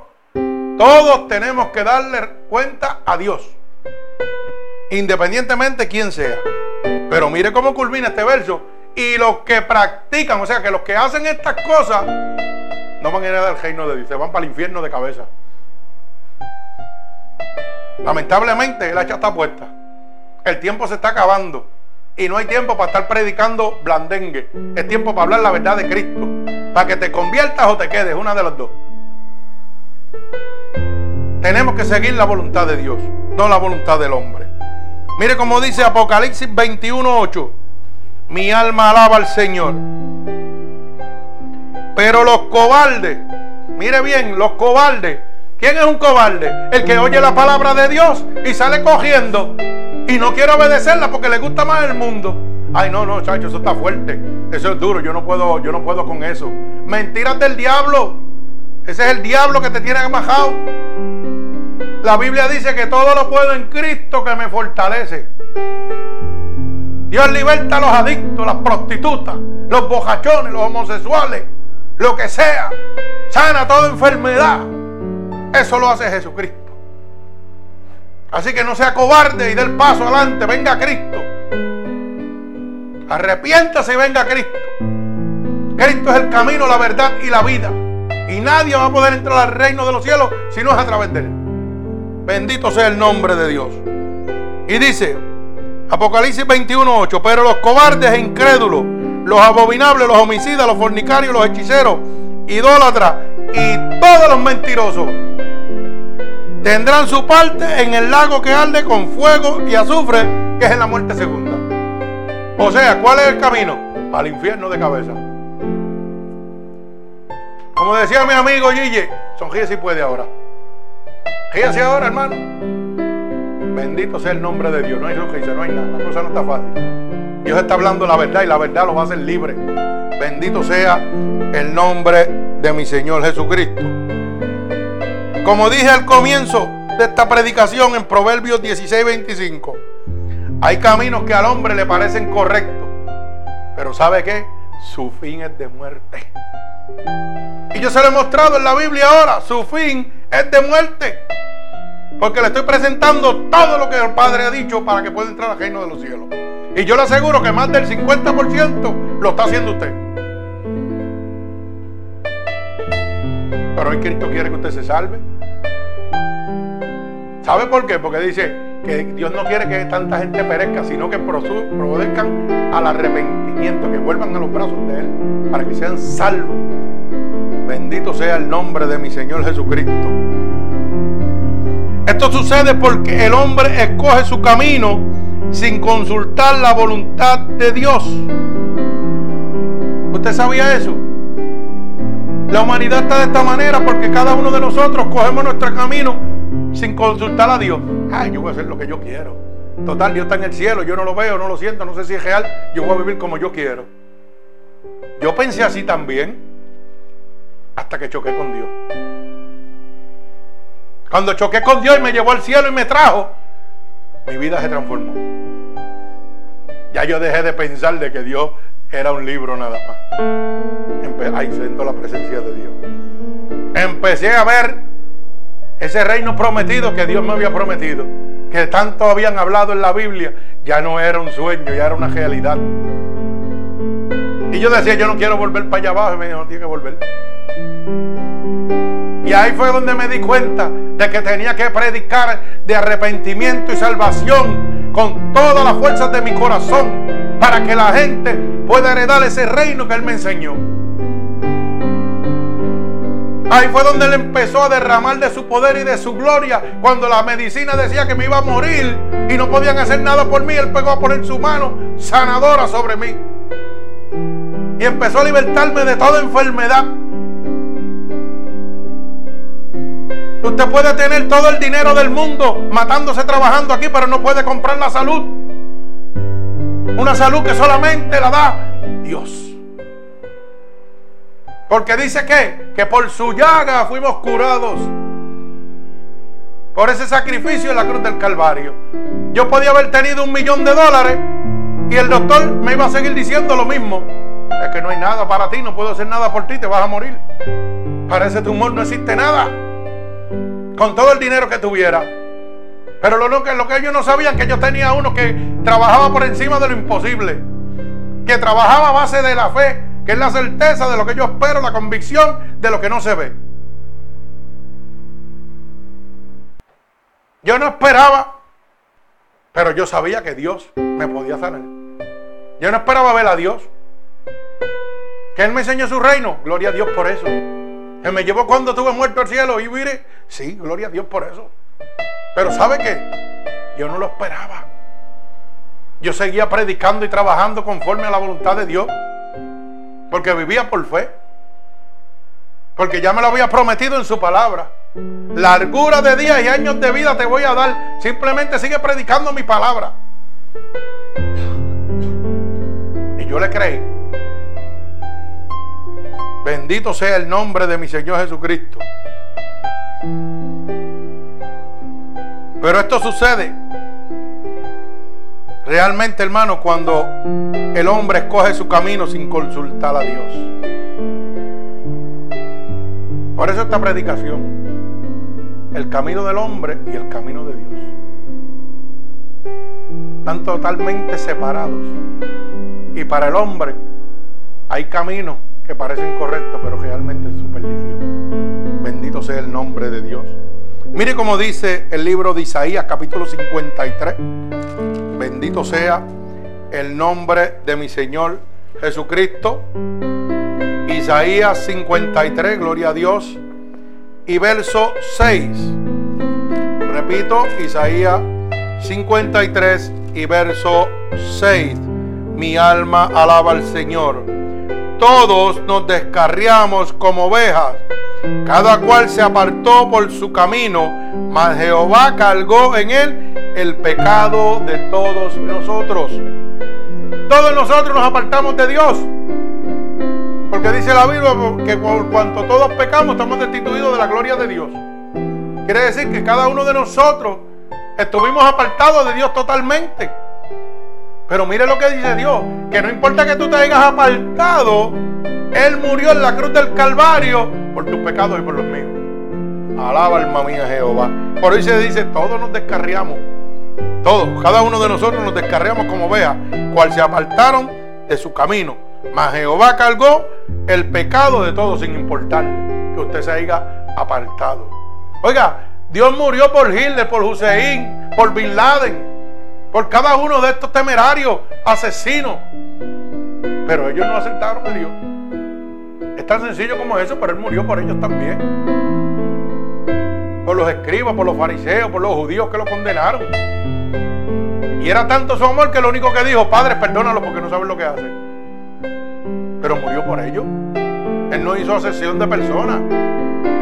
todos tenemos que darle cuenta a Dios. Independientemente quién sea. Pero mire cómo culmina este verso. Y los que practican, o sea, que los que hacen estas cosas, no van a ir al reino de Dios, se van para el infierno de cabeza. Lamentablemente, el hacha está puesta. El tiempo se está acabando. Y no hay tiempo para estar predicando blandengue. Es tiempo para hablar la verdad de Cristo. Para que te conviertas o te quedes, una de las dos. Tenemos que seguir la voluntad de Dios, no la voluntad del hombre. Mire cómo dice Apocalipsis 21:8. Mi alma alaba al Señor. Pero los cobardes, mire bien, los cobardes ¿Quién es un cobarde? El que oye la palabra de Dios y sale cogiendo y no quiere obedecerla porque le gusta más el mundo. Ay, no, no, chacho, eso está fuerte. Eso es duro, yo no puedo, yo no puedo con eso. Mentiras del diablo. Ese es el diablo que te tiene bajado. La Biblia dice que todo lo puedo en Cristo que me fortalece. Dios liberta a los adictos, las prostitutas, los bojachones, los homosexuales, lo que sea. Sana toda enfermedad. Eso lo hace Jesucristo. Así que no sea cobarde y dé el paso adelante. Venga Cristo. Arrepiéntase y venga Cristo. Cristo es el camino, la verdad y la vida. Y nadie va a poder entrar al reino de los cielos si no es a través de él. Bendito sea el nombre de Dios. Y dice, Apocalipsis 21.8, pero los cobardes e incrédulos, los abominables, los homicidas, los fornicarios, los hechiceros, idólatras y todos los mentirosos tendrán su parte en el lago que arde con fuego y azufre, que es en la muerte segunda. O sea, ¿cuál es el camino? Al infierno de cabeza. Como decía mi amigo Gille, sonríe si puede ahora. Ríase ahora, hermano. Bendito sea el nombre de Dios. No hay sonrisa, no hay nada. La cosa no está fácil. Dios está hablando la verdad y la verdad lo va a hacer libre. Bendito sea el nombre de mi Señor Jesucristo. Como dije al comienzo de esta predicación en Proverbios 16, 25, hay caminos que al hombre le parecen correctos, pero ¿sabe qué? Su fin es de muerte. Y yo se lo he mostrado en la Biblia ahora. Su fin es de muerte. Porque le estoy presentando todo lo que el Padre ha dicho para que pueda entrar al reino de los cielos. Y yo le aseguro que más del 50% lo está haciendo usted. Pero hoy Cristo quiere que usted se salve. ¿Sabe por qué? Porque dice que Dios no quiere que tanta gente perezca, sino que produzcan al arrepentimiento, que vuelvan a los brazos de Él, para que sean salvos. Bendito sea el nombre de mi Señor Jesucristo. Esto sucede porque el hombre escoge su camino sin consultar la voluntad de Dios. ¿Usted sabía eso? La humanidad está de esta manera porque cada uno de nosotros cogemos nuestro camino sin consultar a Dios. Ay, yo voy a hacer lo que yo quiero. Total, Dios está en el cielo, yo no lo veo, no lo siento, no sé si es real, yo voy a vivir como yo quiero. Yo pensé así también hasta que choqué con Dios. Cuando choqué con Dios y me llevó al cielo y me trajo, mi vida se transformó. Ya yo dejé de pensar de que Dios era un libro nada más. ahí siento la presencia de Dios. Empecé a ver ese reino prometido que Dios me había prometido, que tanto habían hablado en la Biblia, ya no era un sueño, ya era una realidad. Y yo decía, yo no quiero volver para allá abajo. Y me dijo, no tiene que volver. Y ahí fue donde me di cuenta de que tenía que predicar de arrepentimiento y salvación con todas las fuerzas de mi corazón para que la gente pueda heredar ese reino que Él me enseñó. Ahí fue donde Él empezó a derramar de su poder y de su gloria. Cuando la medicina decía que me iba a morir y no podían hacer nada por mí, Él pegó a poner su mano sanadora sobre mí. Y empezó a libertarme de toda enfermedad. Usted puede tener todo el dinero del mundo matándose trabajando aquí, pero no puede comprar la salud. Una salud que solamente la da Dios. Porque dice que, que por su llaga fuimos curados. Por ese sacrificio en la cruz del Calvario. Yo podía haber tenido un millón de dólares y el doctor me iba a seguir diciendo lo mismo. Es que no hay nada para ti, no puedo hacer nada por ti, te vas a morir. Para ese tumor no existe nada con todo el dinero que tuviera. Pero lo, que, lo que ellos no sabían que yo tenía uno que trabajaba por encima de lo imposible. Que trabajaba a base de la fe, que es la certeza de lo que yo espero, la convicción de lo que no se ve. Yo no esperaba, pero yo sabía que Dios me podía sanar. Yo no esperaba ver a Dios. Que Él me enseñó su reino. Gloria a Dios por eso. Me llevó cuando estuve muerto al cielo y vire. Sí, gloria a Dios por eso. Pero ¿sabe qué? Yo no lo esperaba. Yo seguía predicando y trabajando conforme a la voluntad de Dios. Porque vivía por fe. Porque ya me lo había prometido en su palabra. Largura de días y años de vida te voy a dar. Simplemente sigue predicando mi palabra. Y yo le creí. Bendito sea el nombre de mi Señor Jesucristo. Pero esto sucede realmente, hermano, cuando el hombre escoge su camino sin consultar a Dios. Por eso esta predicación, el camino del hombre y el camino de Dios, están totalmente separados. Y para el hombre hay caminos que parecen correctos, pero realmente es su perdición. Bendito sea el nombre de Dios. Mire cómo dice el libro de Isaías capítulo 53. Bendito sea el nombre de mi Señor Jesucristo. Isaías 53, gloria a Dios. Y verso 6. Repito, Isaías 53 y verso 6. Mi alma alaba al Señor. Todos nos descarriamos como ovejas. Cada cual se apartó por su camino, mas Jehová cargó en él el pecado de todos nosotros. Todos nosotros nos apartamos de Dios. Porque dice la Biblia que por cuanto todos pecamos estamos destituidos de la gloria de Dios. Quiere decir que cada uno de nosotros estuvimos apartados de Dios totalmente. Pero mire lo que dice Dios, que no importa que tú te hayas apartado, Él murió en la cruz del Calvario por tus pecados y por los míos. Alaba alma mía Jehová. Por eso se dice, todos nos descarriamos. Todos, cada uno de nosotros nos descarriamos como vea, cual se apartaron de su camino. Mas Jehová cargó el pecado de todos sin importar que usted se haya apartado. Oiga, Dios murió por Hitler, por Hussein, por Bin Laden por cada uno de estos temerarios, asesinos. Pero ellos no aceptaron a Dios. Es tan sencillo como eso, pero Él murió por ellos también. Por los escribas, por los fariseos, por los judíos que lo condenaron. Y era tanto su amor que lo único que dijo, Padre, perdónalo porque no saben lo que hacen. Pero murió por ellos. Él no hizo asesión de personas.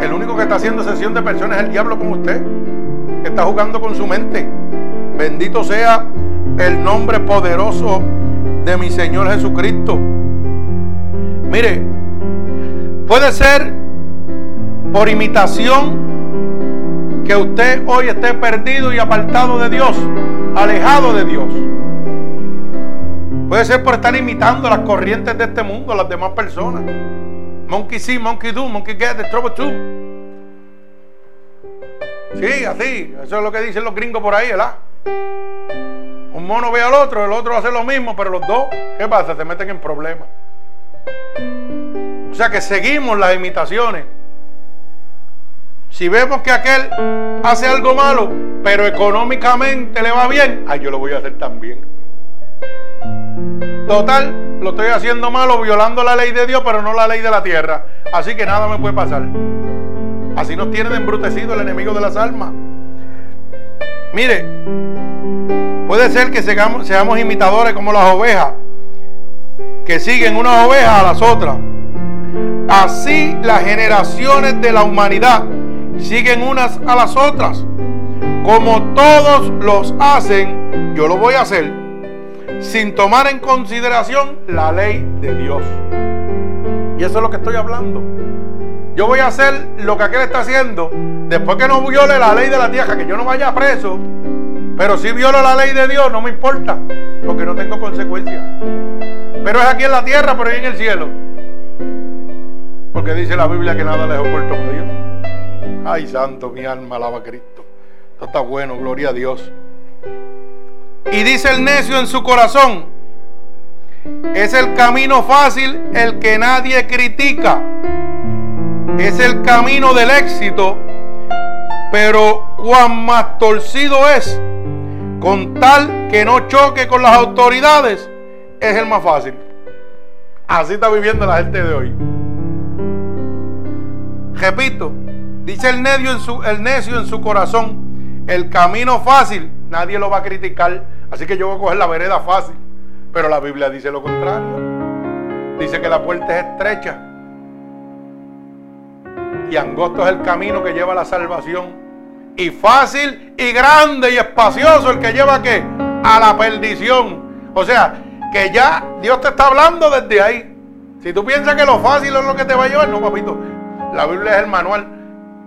El único que está haciendo asesión de personas es el diablo como usted, que está jugando con su mente. Bendito sea el nombre poderoso de mi Señor Jesucristo. Mire, puede ser por imitación que usted hoy esté perdido y apartado de Dios, alejado de Dios. Puede ser por estar imitando las corrientes de este mundo, las demás personas. Monkey see, monkey do, monkey get, the trouble too. Sí, así. Eso es lo que dicen los gringos por ahí, ¿verdad? Un mono ve al otro, el otro hace lo mismo, pero los dos, ¿qué pasa? Se meten en problemas. O sea que seguimos las imitaciones. Si vemos que aquel hace algo malo, pero económicamente le va bien, ay, yo lo voy a hacer también. Total, lo estoy haciendo malo, violando la ley de Dios, pero no la ley de la tierra. Así que nada me puede pasar. Así nos tiene embrutecido el enemigo de las almas. Mire, puede ser que seamos, imitadores como las ovejas, que siguen unas ovejas a las otras. Así las generaciones de la humanidad siguen unas a las otras. Como todos los hacen, yo lo voy a hacer sin tomar en consideración la ley de Dios. Y eso es lo que estoy hablando. Yo voy a hacer lo que aquel está haciendo después que no viole la ley de la tierra, que yo no vaya preso. Pero si violo la ley de Dios, no me importa, porque no tengo consecuencias. Pero es aquí en la tierra, pero ahí en el cielo. Porque dice la Biblia que nada le es oculto a Dios. Ay, santo, mi alma alaba a Cristo. Esto está bueno, gloria a Dios. Y dice el necio en su corazón, es el camino fácil el que nadie critica es el camino del éxito, pero cuán más torcido es, con tal que no choque con las autoridades, es el más fácil. Así está viviendo la gente de hoy. Repito, dice el necio en su, corazón, el camino fácil, nadie lo va a criticar, así que yo voy a coger la vereda fácil. Pero la Biblia dice lo contrario. Dice que la puerta es estrecha y angosto es el camino que lleva a la salvación. Y fácil y grande y espacioso el que lleva a qué? A la perdición. O sea, que ya Dios te está hablando desde ahí. Si tú piensas que lo fácil es lo que te va a llevar, no, papito. La Biblia es el manual.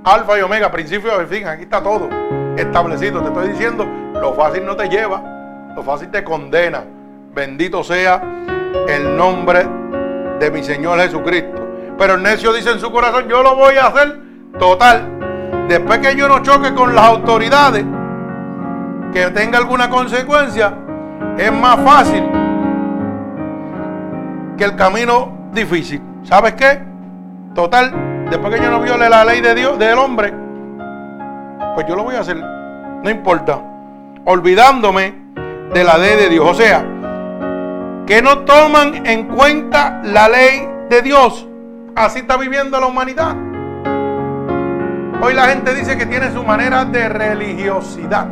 Alfa y omega, principio y fin. Aquí está todo establecido. Te estoy diciendo, lo fácil no te lleva. Lo fácil te condena. Bendito sea el nombre de mi Señor Jesucristo. Pero el necio dice en su corazón, yo lo voy a hacer total. Después que yo no choque con las autoridades, que tenga alguna consecuencia, es más fácil que el camino difícil. ¿Sabes qué? Total, después que yo no viole la ley de Dios, del hombre, pues yo lo voy a hacer. No importa. Olvidándome de la ley de Dios. O sea, que no toman en cuenta la ley de Dios. Así está viviendo la humanidad. Hoy la gente dice que tiene su manera de religiosidad.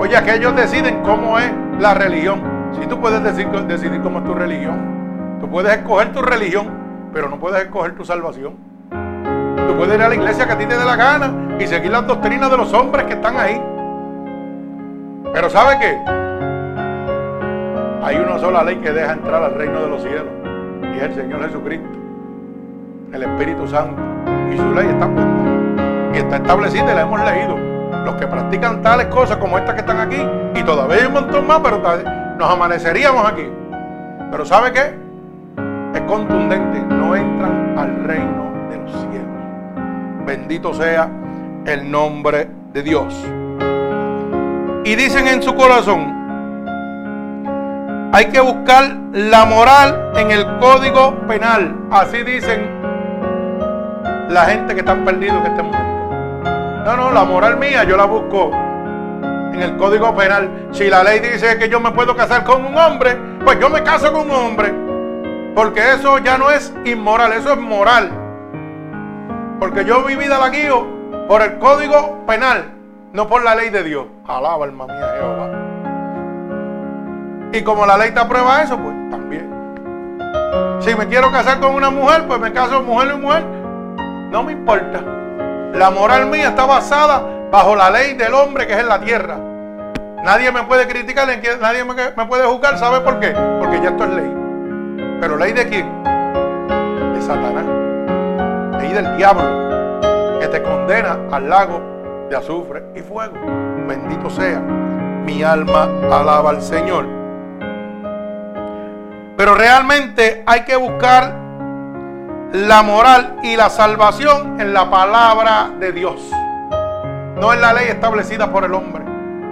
Oye, que ellos deciden cómo es la religión. Si tú puedes decir, decidir cómo es tu religión, tú puedes escoger tu religión, pero no puedes escoger tu salvación. Tú puedes ir a la iglesia que a ti te dé la gana y seguir las doctrinas de los hombres que están ahí. Pero ¿sabe qué? Hay una sola ley que deja entrar al reino de los cielos y es el Señor Jesucristo, el Espíritu Santo. Y su ley está puesta y está establecida y la hemos leído. Los que practican tales cosas como estas que están aquí y todavía hay un montón más, pero nos amaneceríamos aquí. Pero ¿sabe qué? Es contundente, no entran al reino de los cielos. Bendito sea el nombre de Dios. Y dicen en su corazón, hay que buscar la moral en el código penal. Así dicen la gente que están perdidos en este momento. No, no, la moral mía yo la busco en el código penal. Si la ley dice que yo me puedo casar con un hombre, pues yo me caso con un hombre. Porque eso ya no es inmoral, eso es moral. Porque yo mi vida la guío por el código penal, no por la ley de Dios. Alaba alma mía Jehová. Y como la ley te aprueba eso, pues también. Si me quiero casar con una mujer, pues me caso mujer y mujer. No me importa. La moral mía está basada bajo la ley del hombre que es en la tierra. Nadie me puede criticar, nadie me puede juzgar. ¿Sabe por qué? Porque ya esto es ley. ¿Pero ley de quién? De Satanás. Ley del diablo. Que te condena al lago de azufre y fuego. Bendito sea. Mi alma alaba al Señor. Pero realmente hay que buscar la moral y la salvación en la palabra de Dios. No en la ley establecida por el hombre.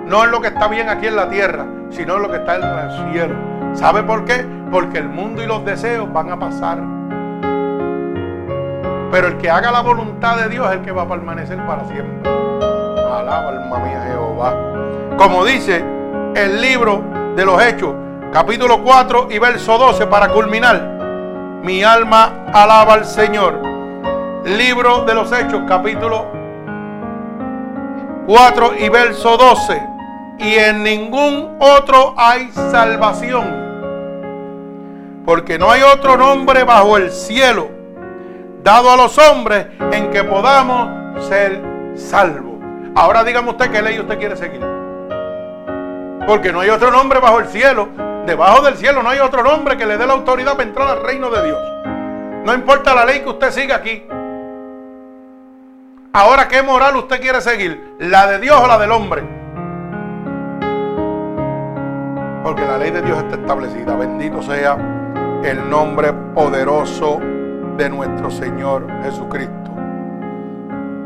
No en lo que está bien aquí en la tierra, sino en lo que está en el cielo. ¿Sabe por qué? Porque el mundo y los deseos van a pasar. Pero el que haga la voluntad de Dios es el que va a permanecer para siempre. Alaba alma mía Jehová. Como dice el libro de los Hechos, capítulo 4 y verso 12 para culminar. Mi alma alaba al Señor. Libro de los Hechos, capítulo 4 y verso 12. Y en ningún otro hay salvación. Porque no hay otro nombre bajo el cielo dado a los hombres en que podamos ser salvos. Ahora dígame usted qué ley usted quiere seguir. Porque no hay otro nombre bajo el cielo Debajo del cielo no hay otro nombre que le dé la autoridad para entrar al reino de Dios. No importa la ley que usted siga aquí. Ahora, ¿qué moral usted quiere seguir? ¿La de Dios o la del hombre? Porque la ley de Dios está establecida. Bendito sea el nombre poderoso de nuestro Señor Jesucristo.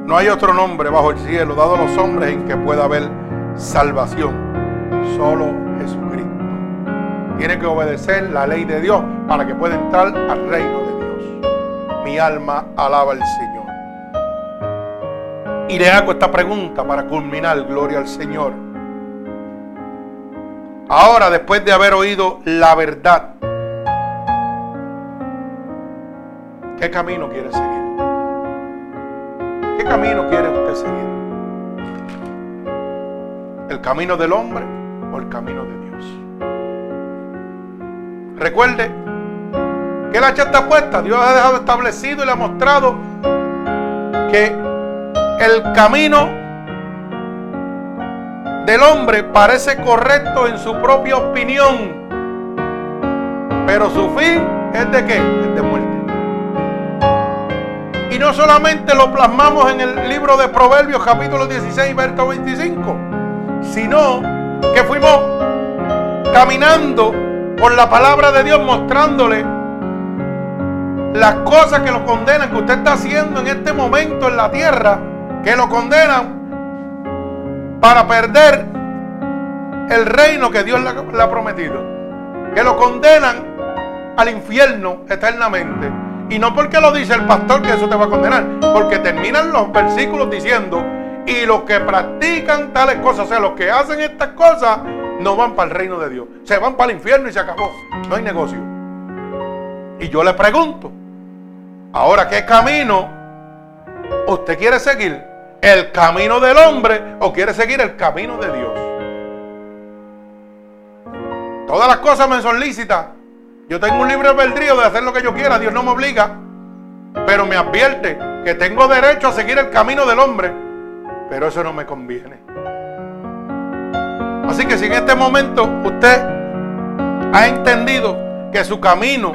No hay otro nombre bajo el cielo dado a los hombres en que pueda haber salvación. Solo Jesucristo tiene que obedecer la ley de Dios para que pueda entrar al reino de Dios. Mi alma alaba al Señor. Y le hago esta pregunta para culminar, gloria al Señor. Ahora, después de haber oído la verdad, ¿qué camino quiere seguir? ¿Qué camino quiere usted seguir? ¿El camino del hombre o el camino de Dios? Recuerde que la hacha está puesta. Dios ha dejado establecido y le ha mostrado que el camino del hombre parece correcto en su propia opinión. Pero su fin es de qué? Es de muerte. Y no solamente lo plasmamos en el libro de Proverbios capítulo 16, verso 25, sino que fuimos caminando por la palabra de Dios mostrándole las cosas que lo condenan, que usted está haciendo en este momento en la tierra, que lo condenan para perder el reino que Dios le ha prometido, que lo condenan al infierno eternamente. Y no porque lo dice el pastor que eso te va a condenar, porque terminan los versículos diciendo, Y los que practican tales cosas, o sea, los que hacen estas cosas, no van para el reino de Dios. Se van para el infierno y se acabó. No hay negocio. Y yo le pregunto, ahora qué camino usted quiere seguir? ¿El camino del hombre o quiere seguir el camino de Dios? Todas las cosas me son lícitas. Yo tengo un libre albedrío de hacer lo que yo quiera. Dios no me obliga. Pero me advierte que tengo derecho a seguir el camino del hombre. Pero eso no me conviene. Así que si en este momento usted ha entendido que su camino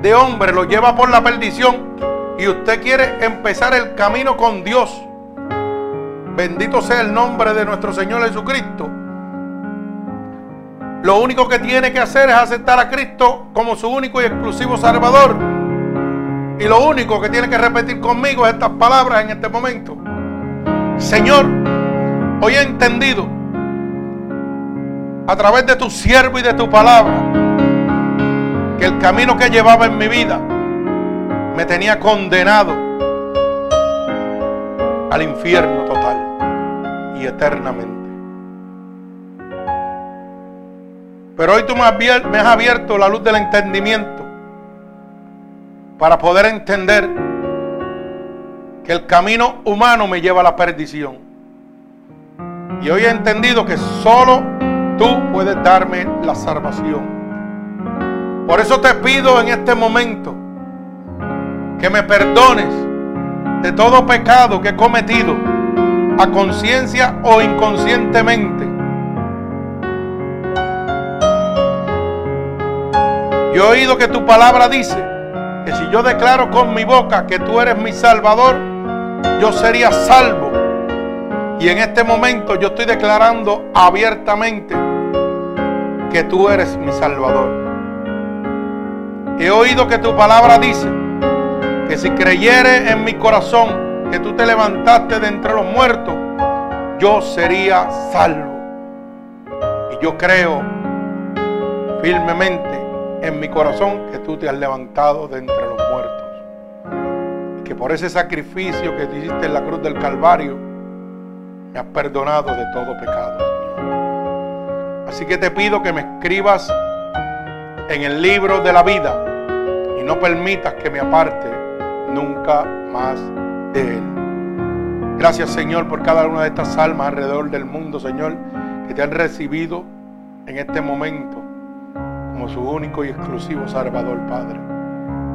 de hombre lo lleva por la perdición y usted quiere empezar el camino con Dios, bendito sea el nombre de nuestro Señor Jesucristo. Lo único que tiene que hacer es aceptar a Cristo como su único y exclusivo Salvador. Y lo único que tiene que repetir conmigo es estas palabras en este momento. Señor, hoy he entendido a través de tu siervo y de tu palabra que el camino que llevaba en mi vida me tenía condenado al infierno total y eternamente. Pero hoy tú me has abierto la luz del entendimiento para poder entender que el camino humano me lleva a la perdición. Y hoy he entendido que solo tú puedes darme la salvación. Por eso te pido en este momento que me perdones de todo pecado que he cometido a conciencia o inconscientemente. Yo he oído que tu palabra dice que si yo declaro con mi boca que tú eres mi salvador, yo sería salvo. Y en este momento yo estoy declarando abiertamente que tú eres mi Salvador. He oído que tu palabra dice que si creyere en mi corazón que tú te levantaste de entre los muertos, yo sería salvo. Y yo creo firmemente en mi corazón que tú te has levantado de entre los muertos. Y que por ese sacrificio que hiciste en la cruz del Calvario, me has perdonado de todo pecado. Así que te pido que me escribas en el libro de la vida y no permitas que me aparte nunca más de él. Gracias Señor por cada una de estas almas alrededor del mundo, Señor, que te han recibido en este momento como su único y exclusivo Salvador, Padre.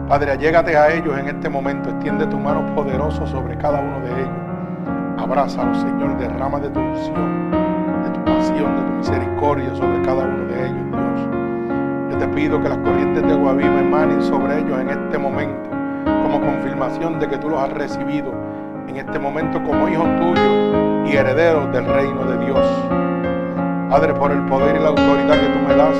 Padre, allégate a ellos en este momento, extiende tu mano poderosa sobre cada uno de ellos. Abrázalos, Señor, derrama de tu unción de tu misericordia sobre cada uno de ellos, Dios. Yo te pido que las corrientes de agua viva emanen sobre ellos en este momento, como confirmación de que tú los has recibido en este momento como hijos tuyos y herederos del reino de Dios. Padre, por el poder y la autoridad que tú me das,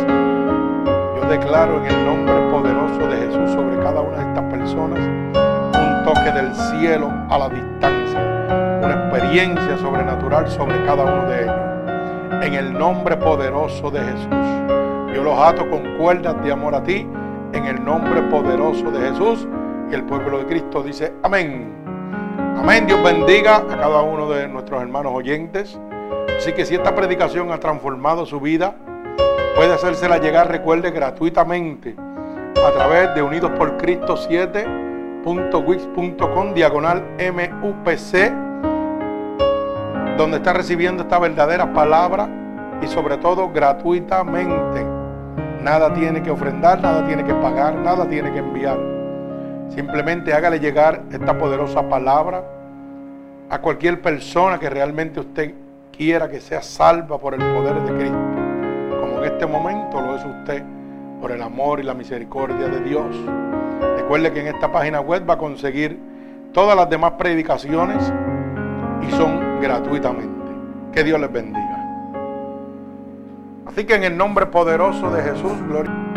yo declaro en el nombre poderoso de Jesús sobre cada una de estas personas un toque del cielo a la distancia, una experiencia sobrenatural sobre cada uno de ellos en el nombre poderoso de Jesús. Yo los ato con cuerdas de amor a ti en el nombre poderoso de Jesús. Y el pueblo de Cristo dice amén. Amén. Dios bendiga a cada uno de nuestros hermanos oyentes. Así que si esta predicación ha transformado su vida, puede hacérsela llegar, recuerde, gratuitamente a través de Unidos por Cristo 7.wix.com diagonal MUPC donde está recibiendo esta verdadera palabra y sobre todo gratuitamente. Nada tiene que ofrendar, nada tiene que pagar, nada tiene que enviar. Simplemente hágale llegar esta poderosa palabra a cualquier persona que realmente usted quiera que sea salva por el poder de Cristo. Como en este momento lo es usted por el amor y la misericordia de Dios. Recuerde que en esta página web va a conseguir todas las demás predicaciones y son gratuitamente. Que Dios les bendiga. Así que en el nombre poderoso de Jesús, gloria.